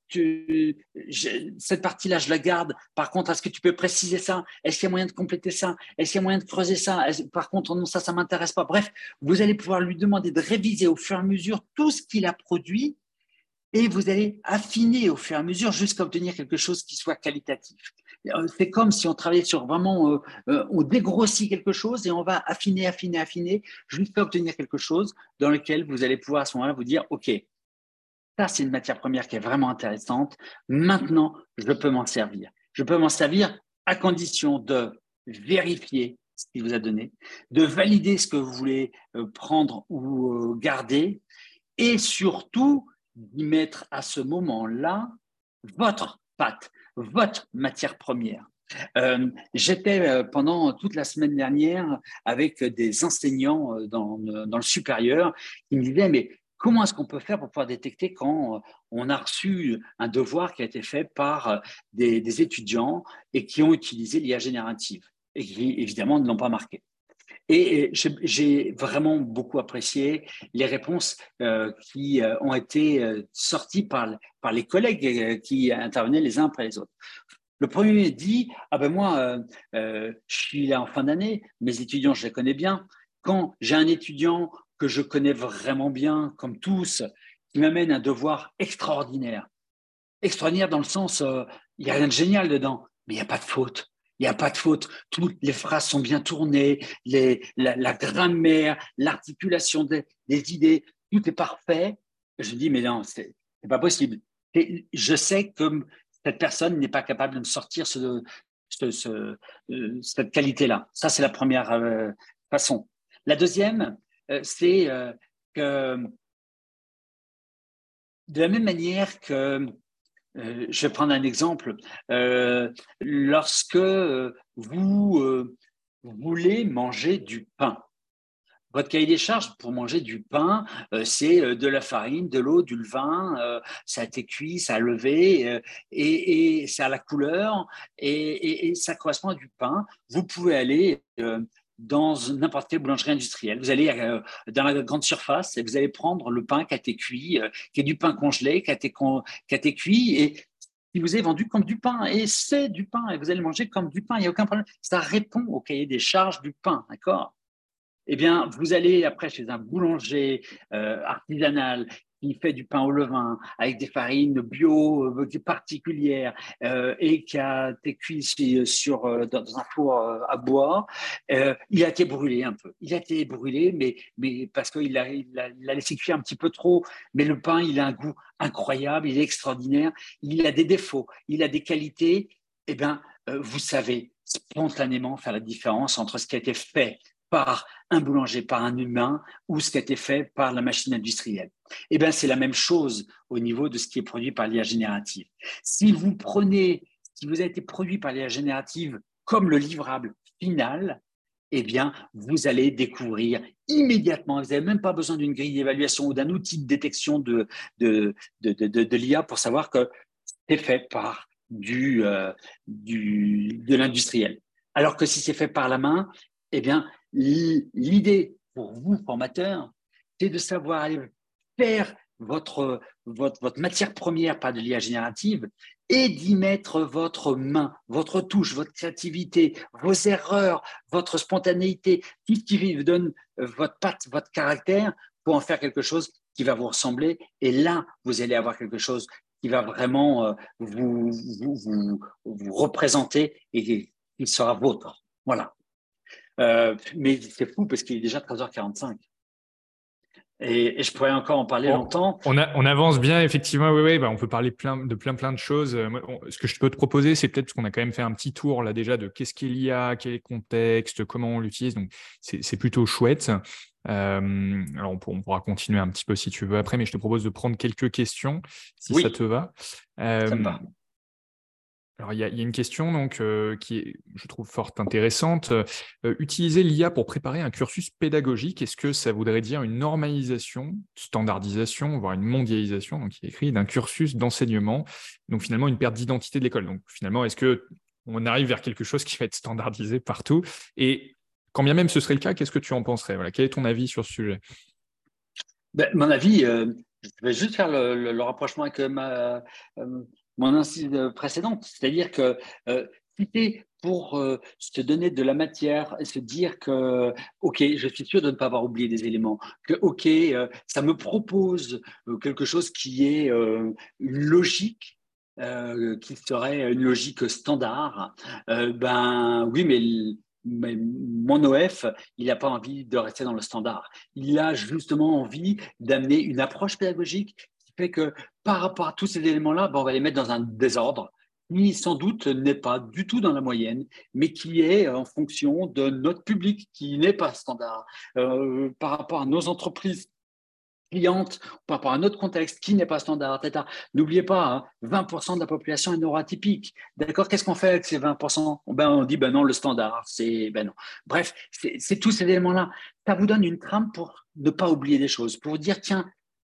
cette partie-là, je la garde. Par contre, est-ce que tu peux préciser ça? Est-ce qu'il y a moyen de compléter ça? Est-ce qu'il y a moyen de creuser ça? Par contre, non, ça, ça m'intéresse pas. Bref, vous allez pouvoir lui demander de réviser au fur et à mesure tout ce qu'il a produit et vous allez affiner au fur et à mesure jusqu'à obtenir quelque chose qui soit qualitatif. Euh, c'est comme si on travaillait sur vraiment, euh, euh, on dégrossit quelque chose et on va affiner, affiner, affiner jusqu'à obtenir quelque chose dans lequel vous allez pouvoir à ce moment-là vous dire, OK, ça c'est une matière première qui est vraiment intéressante. Maintenant, je peux m'en servir. Je peux m'en servir à condition de vérifier ce qu'il vous a donné, de valider ce que vous voulez prendre ou garder et surtout d'y mettre à ce moment-là votre votre matière première. Euh, j'étais euh, pendant toute la semaine dernière avec des enseignants euh, dans, dans, le supérieur qui me disaient, mais comment est-ce qu'on peut faire pour pouvoir détecter quand on a reçu un devoir qui a été fait par des, des étudiants et qui ont utilisé l'IA générative et qui évidemment ne l'ont pas marqué? Et j'ai vraiment beaucoup apprécié les réponses euh, qui euh, ont été euh, sorties par, les collègues qui intervenaient les uns après les autres. Le premier dit Ah ben moi, je suis là en fin d'année, mes étudiants, je les connais bien. Quand j'ai un étudiant que je connais vraiment bien, comme tous, qui m'amène un devoir extraordinaire, extraordinaire dans le sens, il n'y a rien de génial dedans, mais il n'y a pas de faute il n'y a pas de faute. Toutes les phrases sont bien tournées, la, grammaire, l'articulation des, idées, tout est parfait. Je dis, mais non, c'est pas possible. Je sais que cette personne n'est pas capable de me sortir ce, euh, cette qualité-là. Ça, c'est la première euh, façon. La deuxième, euh, c'est que de la même manière que euh, je vais prendre un exemple. Euh, lorsque euh, vous voulez manger du pain, votre cahier des charges pour manger du pain, c'est de la farine, de l'eau, du levain, ça a été cuit, ça a levé, et, ça a la couleur, et, et, ça correspond à du pain. Vous pouvez aller dans n'importe quelle boulangerie industrielle. Vous allez euh, dans la grande surface et vous allez prendre le pain qui a été cuit, euh, qui est du pain congelé, qui a été, cuit et qui vous est vendu comme du pain. Et c'est du pain et vous allez manger comme du pain. Il n'y a aucun problème. Ça répond au cahier des charges du pain, d'accord? Eh bien, vous allez après chez un boulanger euh, artisanal qui fait du pain au levain avec des farines bio euh, particulières euh, et qui a été cuit sur, euh, dans un four à bois, il a été brûlé un peu. Il a été brûlé, mais, mais parce qu'il a, il a, laissé cuire un petit peu trop. Mais le pain, il a un goût incroyable, il est extraordinaire. Il a des défauts, il a des qualités. Eh bien, vous savez spontanément faire la différence entre ce qui a été fait par un boulanger, par un humain, ou ce qui a été fait par la machine industrielle. Eh bien, c'est la même chose au niveau de ce qui est produit par l'IA générative. Si vous prenez, si vous avez été produit par l'IA générative comme le livrable final, eh bien, vous allez découvrir immédiatement, vous n'avez même pas besoin d'une grille d'évaluation ou d'un outil de détection de, de, de, de l'IA pour savoir que c'est fait par du, euh, du, de l'industriel. Alors que si c'est fait par la main, eh bien, l'idée pour vous, formateurs, c'est de savoir faire votre, votre, matière première par de l'IA générative et d'y mettre votre main, votre touche, votre créativité, vos erreurs, votre spontanéité, tout ce qui vous donne votre patte, votre caractère pour en faire quelque chose qui va vous ressembler. Et là, vous allez avoir quelque chose qui va vraiment euh, vous, vous, vous, représenter et qui sera vôtre. Voilà. Euh, mais c'est fou parce qu'il est déjà 13h45. Et, je pourrais encore en parler longtemps. On, on, avance bien, effectivement. Oui, oui bah, on peut parler plein, de plein, plein de choses. Euh, ce que je peux te proposer, c'est peut-être qu'on a quand même fait un petit tour là déjà de qu'est-ce qu'il y a, quel est le contexte, comment on l'utilise. Donc, c'est plutôt chouette. Euh, alors, on, pourra continuer un petit peu si tu veux après, mais je te propose de prendre quelques questions, si ça te va. ça me va. Euh, alors, il y, a, une question donc, euh, qui est, je trouve, fort intéressante. utiliser l'IA pour préparer un cursus pédagogique, est-ce que ça voudrait dire une normalisation, standardisation, voire une mondialisation, donc il est écrit, d'un cursus d'enseignement, donc finalement une perte d'identité de l'école? Donc finalement, est-ce que on arrive vers quelque chose qui va être standardisé partout? Et quand bien même ce serait le cas, qu'est-ce que tu en penserais? Voilà, Quel est ton avis sur ce sujet? Ben, Mon avis, euh, je vais juste faire le, rapprochement avec ma, euh, mon incise précédente. C'est-à-dire que euh, pour se donner de la matière et se dire que, OK, je suis sûr de ne pas avoir oublié des éléments, que, OK, ça me propose quelque chose qui est une logique, qui serait une logique standard, ben oui, mais mais mon OF, il n'a pas envie de rester dans le standard. Il a justement envie d'amener une approche pédagogique fait que par rapport à tous ces éléments-là, ben, on va les mettre dans un désordre qui sans doute n'est pas du tout dans la moyenne, mais qui est en fonction de notre public qui n'est pas standard, euh, par rapport à nos entreprises cliente par rapport à un autre contexte qui n'est pas standard, N'oubliez pas, 20% hein, de la population est neuroatypique. D'accord? Qu'est-ce qu'on fait avec ces 20% ben, On dit, ben non, le standard, c'est, ben non. Bref, c'est tous ces éléments-là. Ça vous donne une trame pour ne pas oublier des choses, pour dire, tiens,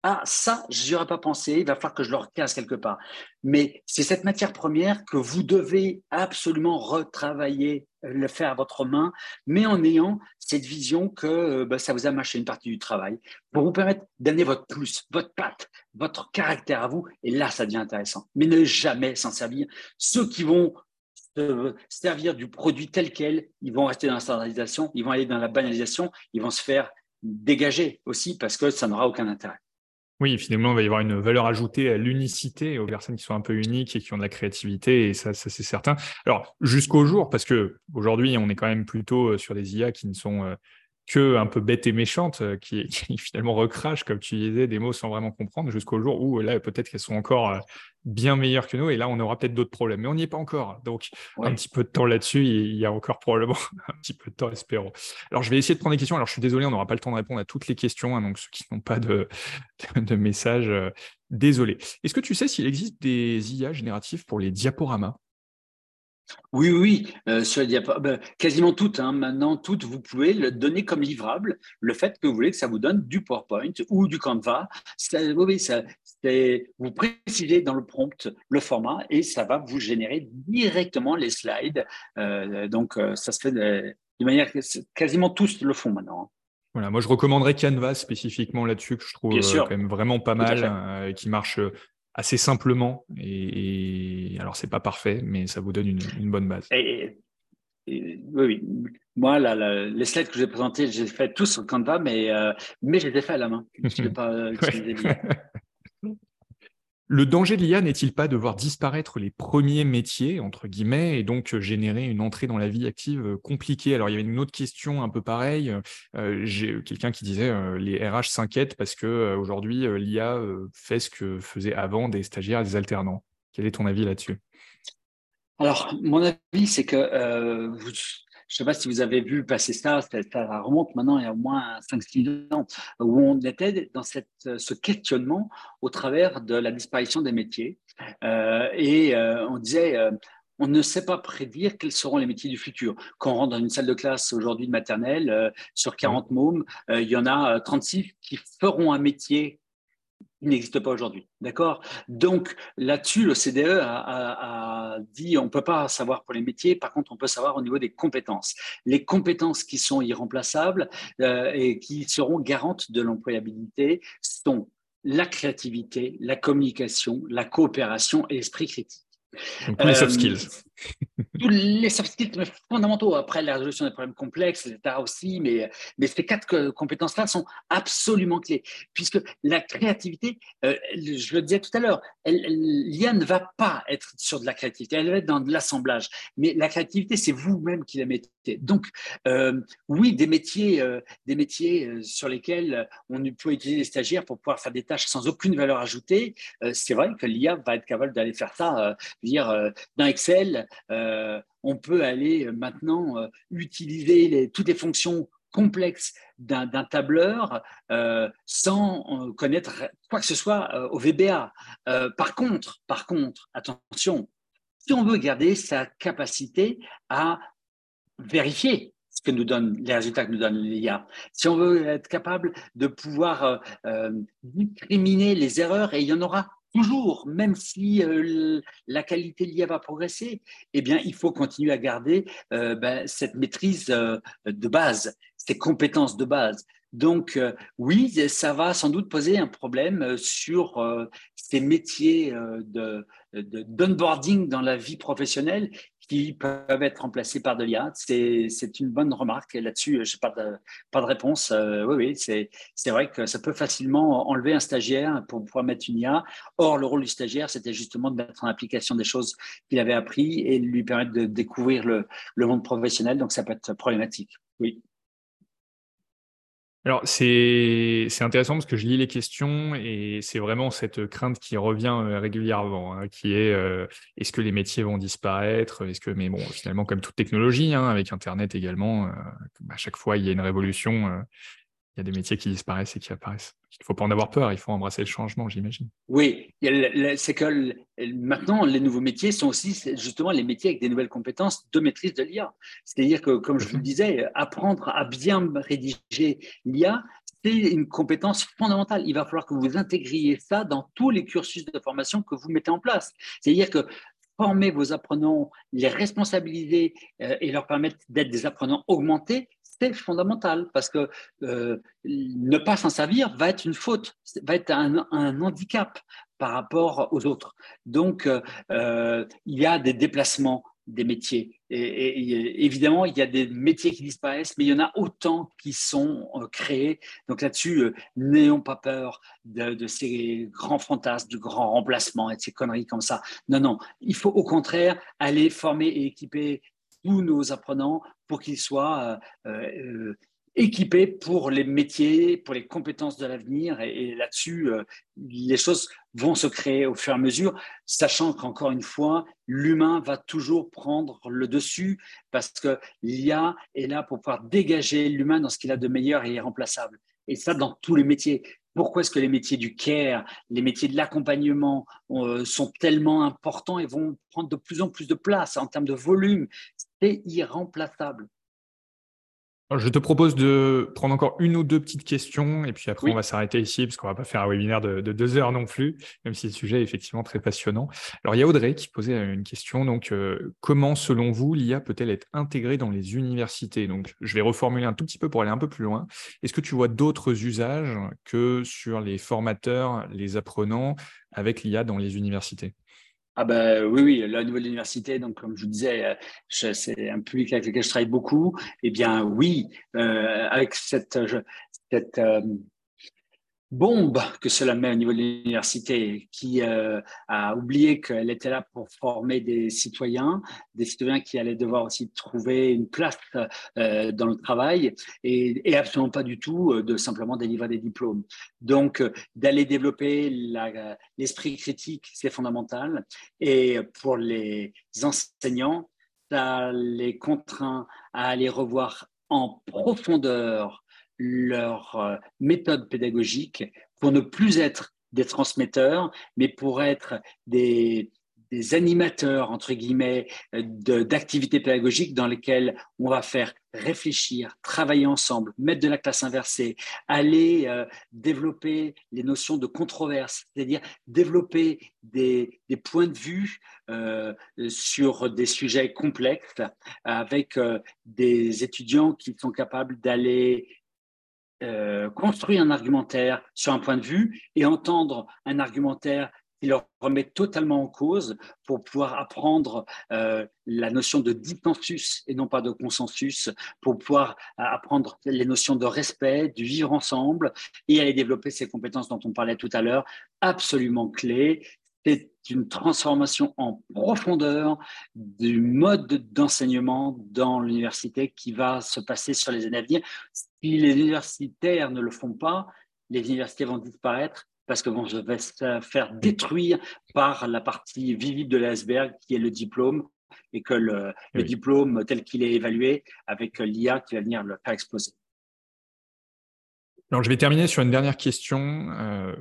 ah, ça, je n'y aurais pas pensé, il va falloir que je le recasse quelque part. Mais c'est cette matière première que vous devez absolument retravailler, euh, le faire à votre main, mais en ayant cette vision que euh, bah, ça vous a mâché une partie du travail pour vous permettre d'amener votre plus, votre patte, votre caractère à vous. Et là, ça devient intéressant. Mais ne jamais s'en servir. Ceux qui vont se servir du produit tel quel, ils vont rester dans la standardisation, ils vont aller dans la banalisation, ils vont se faire dégager aussi parce que ça n'aura aucun intérêt. Oui, finalement, il va y avoir une valeur ajoutée à l'unicité, aux personnes qui sont un peu uniques et qui ont de la créativité, et ça, c'est certain. Alors, jusqu'au jour, parce que aujourd'hui, on est quand même plutôt euh, sur des IA qui ne sont euh, que un peu bête et méchante, euh, qui, finalement recrache, comme tu disais, des mots sans vraiment comprendre, jusqu'au jour où là, peut-être qu'elles sont encore euh, bien meilleures que nous, et là, on aura peut-être d'autres problèmes. Mais on n'y est pas encore. Donc, un petit peu de temps là-dessus, il y a encore probablement un petit peu de temps, espérons. Alors, je vais essayer de prendre des questions. Alors, je suis désolé, on n'aura pas le temps de répondre à toutes les questions, hein, donc ceux qui n'ont pas de, de messages, euh, désolé. Est-ce que tu sais s'il existe des IA génératifs pour les diaporamas? Oui, oui, euh, sur les ben, quasiment toutes. Hein. maintenant, toutes, vous pouvez le donner comme livrable. Le fait que vous voulez que ça vous donne du PowerPoint ou du Canva, oui, ça, vous précisez dans le prompt le format et ça va vous générer directement les slides. Euh, donc, euh, ça se fait de, manière quasiment tous le font maintenant. Hein. Voilà, moi je recommanderais Canva spécifiquement là-dessus que je trouve quand même vraiment pas mal, qui marche assez simplement. Et, alors, c'est pas parfait, mais ça vous donne une, bonne base. oui, oui. Moi, les slides que j'ai présentés, j'ai fait tous sur Canva, mais, euh, mais je les ai fait à la main. Je ne pas euh, Le danger de l'IA n'est-il pas de voir disparaître les premiers métiers, entre guillemets, et donc euh, générer une entrée dans la vie active euh, compliquée? Alors, il y avait une autre question un peu pareille. Euh, j'ai quelqu'un qui disait les RH s'inquiètent parce qu'aujourd'hui, l'IA fait ce que faisaient avant des stagiaires et des alternants. Quel est ton avis là-dessus? Alors, mon avis, c'est que je ne sais pas si vous avez vu passer ça, ça, remonte maintenant il y a au moins 5-6 ans, où on était dans cette, ce questionnement au travers de la disparition des métiers. Euh, et euh, on disait, euh, on ne sait pas prédire quels seront les métiers du futur. Quand on rentre dans une salle de classe aujourd'hui de maternelle, sur 40 mômes, il y en a 36 qui feront un métier n'existe pas aujourd'hui. D'accord? Donc là-dessus, le CDE a, dit on ne peut pas savoir pour les métiers, par contre, on peut savoir au niveau des compétences. Les compétences qui sont irremplaçables euh, et qui seront garantes de l'employabilité sont la créativité, la communication, la coopération et l'esprit critique. Donc, les soft skills. Euh, tous les soft skills fondamentaux. Après, la résolution des problèmes complexes, etc. aussi, mais, mais ces quatre compétences-là sont absolument clés, puisque la créativité, euh, je le disais tout à l'heure, l'IA ne va pas être sur de la créativité, elle va être dans de l'assemblage. Mais la créativité, c'est vous-même qui la mettez. Donc, euh, oui, des métiers, euh, des métiers sur lesquels on peut utiliser des stagiaires pour pouvoir faire des tâches sans aucune valeur ajoutée, c'est vrai que l'IA va être capable d'aller faire ça, dire dans Excel on peut aller maintenant euh, utiliser toutes les fonctions complexes d'un tableur euh, sans euh, connaître quoi que ce soit au VBA. par contre, attention, si on veut garder sa capacité à vérifier ce que nous les résultats que nous donne l'IA. Si on veut être capable de pouvoir discriminer les erreurs, et il y en aura toujours, même si euh, la qualité de va progresser, eh il faut continuer à garder euh, ben, cette maîtrise euh, de base, ces compétences de base. Donc, oui, ça va sans doute poser un problème sur ces métiers de, d'onboarding dans la vie professionnelle qui peuvent être remplacés par de l'IA. C'est une bonne remarque. Là-dessus, je n'ai pas de, pas de réponse. Euh, oui, oui, c'est vrai que ça peut facilement enlever un stagiaire pour pouvoir mettre une IA. Or, le rôle du stagiaire, c'était justement de mettre en application des choses qu'il avait appris et lui permettre de découvrir le, le monde professionnel. Donc, ça peut être problématique. Oui. Alors, c'est intéressant parce que je lis les questions et c'est vraiment cette crainte qui revient euh, régulièrement, hein, qui est euh, est-ce que les métiers vont disparaître? Est-ce que, mais bon, finalement, comme toute technologie, hein, avec Internet également, euh, à chaque fois, il y a une révolution il y a des métiers qui disparaissent et qui apparaissent. Il ne faut pas en avoir peur, il faut embrasser le changement, j'imagine. Oui, c'est que maintenant, les nouveaux métiers sont aussi justement les métiers avec des nouvelles compétences de maîtrise de l'IA. C'est-à-dire que, comme je vous le disais, apprendre à bien rédiger l'IA, c'est une compétence fondamentale. Il va falloir que vous intégriez ça dans tous les cursus de formation que vous mettez en place. C'est-à-dire que former vos apprenants, les responsabiliser euh, et leur permettre d'être des apprenants augmentés, c'est fondamental parce que euh, ne pas s'en servir va être une faute, va être un, handicap par rapport aux autres. Donc, euh, il y a des déplacements des métiers. Et, évidemment, il y a des métiers qui disparaissent, mais il y en a autant qui sont euh, créés. Donc là-dessus, n'ayons pas peur de, de, ces grands fantasmes, du grand remplacement et de ces conneries comme ça. Non, non, il faut au contraire aller former et équiper tous nos apprenants pour qu'ils soient euh, euh, équipés pour les métiers, pour les compétences de l'avenir. Et, là-dessus, euh, les choses vont se créer au fur et à mesure, sachant qu'encore une fois, l'humain va toujours prendre le dessus parce que l'IA est là pour pouvoir dégager l'humain dans ce qu'il a de meilleur et irremplaçable. Et ça, dans tous les métiers. Pourquoi est-ce que les métiers du care, les métiers de l'accompagnement sont tellement importants et vont prendre de plus en plus de place en termes de volume irremplaçable. Je te propose de prendre encore une ou deux petites questions et puis après on va s'arrêter ici parce qu'on va pas faire un webinaire de, deux heures non plus, même si le sujet est effectivement très passionnant. Alors il y a Audrey qui posait une question, donc euh, comment selon vous l'IA peut-elle être intégrée dans les universités? Donc je vais reformuler un tout petit peu pour aller un peu plus loin. Est-ce que tu vois d'autres usages que sur les formateurs, les apprenants avec l'IA dans les universités? Ah ben oui, oui, là, au niveau de l'université, donc comme je vous disais, euh, c'est un public avec lequel je travaille beaucoup. Eh bien oui, euh, avec cette, cette euh, bombe que cela met au niveau de l'université, qui euh, a oublié qu'elle était là pour former des citoyens, des citoyens qui allaient devoir aussi trouver une place euh, dans le travail, et, absolument pas du tout euh, de simplement délivrer des diplômes. Donc, d'aller développer l'esprit critique, c'est fondamental. Et pour les enseignants, ça les contraint à aller revoir en profondeur leur euh, méthode pédagogique pour ne plus être des transmetteurs, mais pour être des, des animateurs, entre guillemets, d'activités pédagogiques dans lesquelles on va faire réfléchir, travailler ensemble, mettre de la classe inversée, aller euh, développer les notions de controverse, c'est-à-dire développer des, points de vue euh, sur des sujets complexes avec euh, des étudiants qui sont capables d'aller construire un argumentaire sur un point de vue et entendre un argumentaire il leur remet totalement en cause pour pouvoir apprendre euh, la notion de dissensus et non pas de consensus, pour pouvoir euh, apprendre les notions de respect, du vivre ensemble et aller développer ces compétences dont on parlait tout à l'heure, absolument clés. Une transformation en profondeur du mode d'enseignement dans l'université qui va se passer sur les années à venir. Si les universitaires ne le font pas, les universités vont disparaître parce que bon, je vais se faire détruire par la partie visible de l'iceberg qui est le diplôme et que le, diplôme tel qu'il est évalué avec l'IA qui va venir le faire exploser. Alors, je vais terminer sur une dernière question. Euh,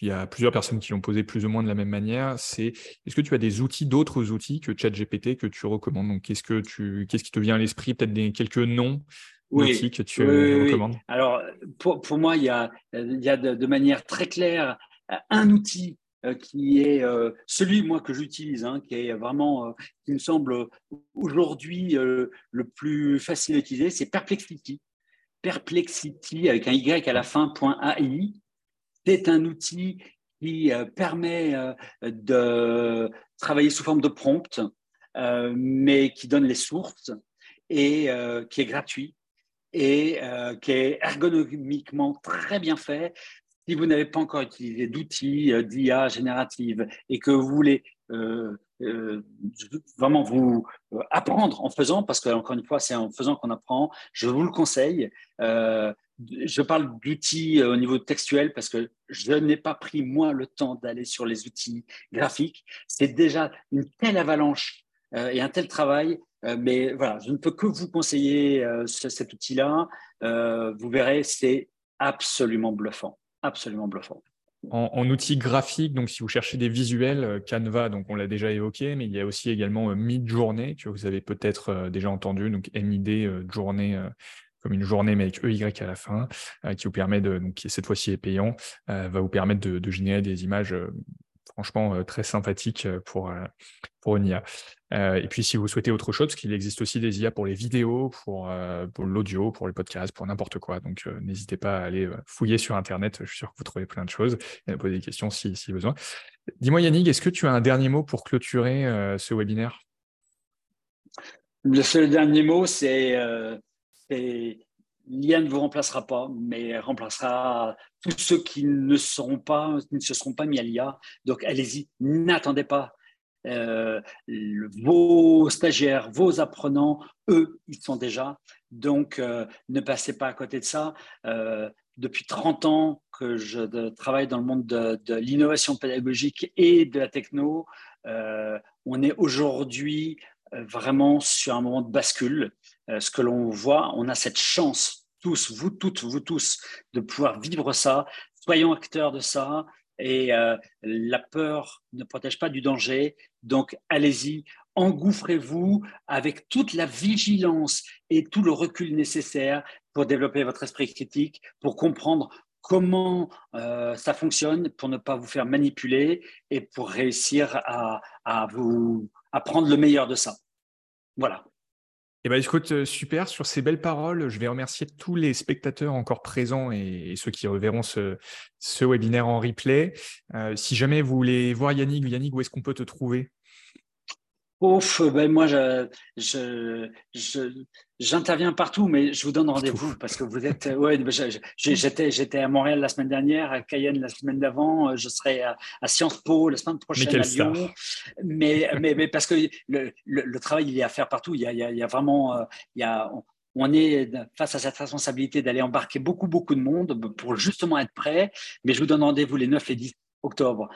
il y a plusieurs personnes qui l'ont posé plus ou moins de la même manière. C'est est-ce que tu as des outils, d'autres outils que ChatGPT que tu recommandes? Donc, qu'est-ce que tu, qu'est-ce qui te vient à l'esprit? Peut-être des, quelques noms oui, que tu recommandes? Alors, pour, pour, moi, il y a, il y a de, manière très claire un outil euh, qui est euh, celui moi que j'utilise, hein, qui est vraiment, euh, qui me semble aujourd'hui le plus facile à utiliser, c'est Perplexity. Perplexity avec un Y à la fin, .ai. C'est un outil qui permet de travailler sous forme de prompt, mais qui donne les sources et qui est gratuit et euh, qui est ergonomiquement très bien fait. Si vous n'avez pas encore utilisé d'outils euh, d'IA générative et que vous voulez euh, vraiment vous apprendre en faisant, parce que encore une fois, c'est en faisant qu'on apprend, je vous le conseille. je parle d'outils au niveau textuel parce que je n'ai pas pris moi le temps d'aller sur les outils graphiques. C'est déjà une telle avalanche et un tel travail euh, mais voilà, je ne peux que vous conseiller euh, cet outil-là. Euh, vous verrez, c'est absolument bluffant, absolument bluffant. En, outil graphique, donc si vous cherchez des visuels, Canva, donc on l'a déjà évoqué, mais il y a aussi également Midjourney, que vous avez peut-être déjà entendu, donc MID, journée comme une journée mais avec EY à la fin, qui vous permet de, donc qui cette fois-ci est payant, va vous permettre de générer des images franchement euh, très sympathique euh, pour, euh, pour une IA. et puis, si vous souhaitez autre chose, parce qu'il existe aussi des IA pour les vidéos, pour, l'audio, pour les podcasts, pour n'importe quoi. Donc, n'hésitez pas à aller fouiller sur Internet. Je suis sûr que vous trouvez plein de choses et à poser des questions si, si besoin. Dis-moi, Yannick, est-ce que tu as un dernier mot pour clôturer ce webinaire? Le seul dernier mot, c'est l'IA ne vous remplacera pas, mais remplacera tous ceux qui ne seront pas, ne se seront pas mis à l'IA. Donc allez-y, n'attendez pas. Euh, vos stagiaires, vos apprenants, eux, ils sont déjà. Donc euh, ne passez pas à côté de ça. Euh, depuis 30 ans que je travaille dans le monde de, de l'innovation pédagogique et de la techno, on est aujourd'hui vraiment sur un moment de bascule. ce que l'on voit, on a cette chance tous, vous toutes, vous tous, de pouvoir vivre ça. Soyons acteurs de ça. Et euh, la peur ne protège pas du danger. Donc, allez-y, engouffrez-vous avec toute la vigilance et tout le recul nécessaire pour développer votre esprit critique, pour comprendre comment euh, ça fonctionne, pour ne pas vous faire manipuler et pour réussir à, vous, à prendre le meilleur de ça. Voilà. Eh ben, écoute, euh, super. Sur ces belles paroles, je vais remercier tous les spectateurs encore présents et, ceux qui reverront ce, webinaire en replay. Euh, si jamais vous voulez voir Yannick, Yannick, où est-ce qu'on peut te trouver? Ouf, ben moi, je, j'interviens partout, mais je vous donne rendez-vous parce que vous êtes. Ouais, ben, j'étais, à Montréal la semaine dernière, à Cayenne la semaine d'avant, je serai à, Sciences Po la semaine prochaine à Lyon. Mais, mais, mais, parce que le, le, travail, il est à faire partout. Il y a, il y a, vraiment. Euh, il y a, on est face à cette responsabilité d'aller embarquer beaucoup, beaucoup de monde pour justement être prêt. Mais je vous donne rendez-vous les 9 et 10 octobre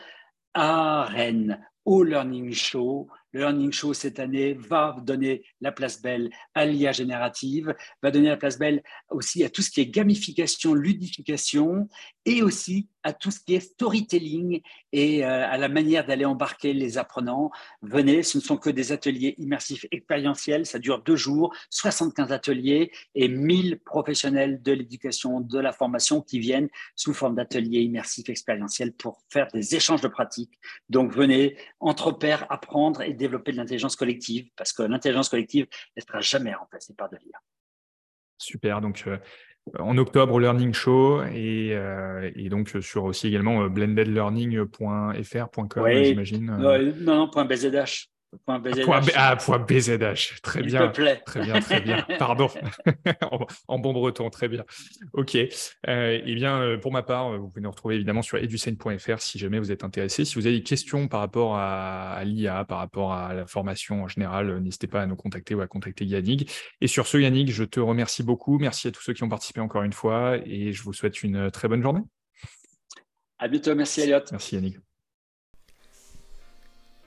à Rennes, au Learning Show le Learning Show cette année va donner la place belle à l'IA générative, va donner la place belle aussi à tout ce qui est gamification, ludification et aussi à tout ce qui est storytelling et euh, à la manière d'aller embarquer les apprenants. Venez, ce ne sont que des ateliers immersifs expérientiels, ça dure deux jours, 75 ateliers et 1000 professionnels de l'éducation, de la formation qui viennent sous forme d'ateliers immersifs expérientiels pour faire des échanges de pratiques. Donc venez, entre pairs, apprendre et développer de l'intelligence collective, parce que l'intelligence collective ne sera jamais remplacée par de l'IA. Super, donc euh, en octobre, Learning Show et, euh, et, donc sur aussi également euh, blendedlearning.fr.com, j'imagine. non, non, .bzh. Ah, point BZH. Très bien. Très bien, très bien. Pardon. en, bon breton, très bien. OK. Euh, eh bien, euh, pour ma part, vous pouvez nous retrouver évidemment sur educene.fr si jamais vous êtes intéressé. Si vous avez des questions par rapport à, l'IA, par rapport à la formation en général, euh, n'hésitez pas à nous contacter ou à contacter Yannick. Et sur ce, Yannick, je te remercie beaucoup. Merci à tous ceux qui ont participé encore une fois et je vous souhaite une très bonne journée. À bientôt. Merci, Elliot. Merci, Yannick.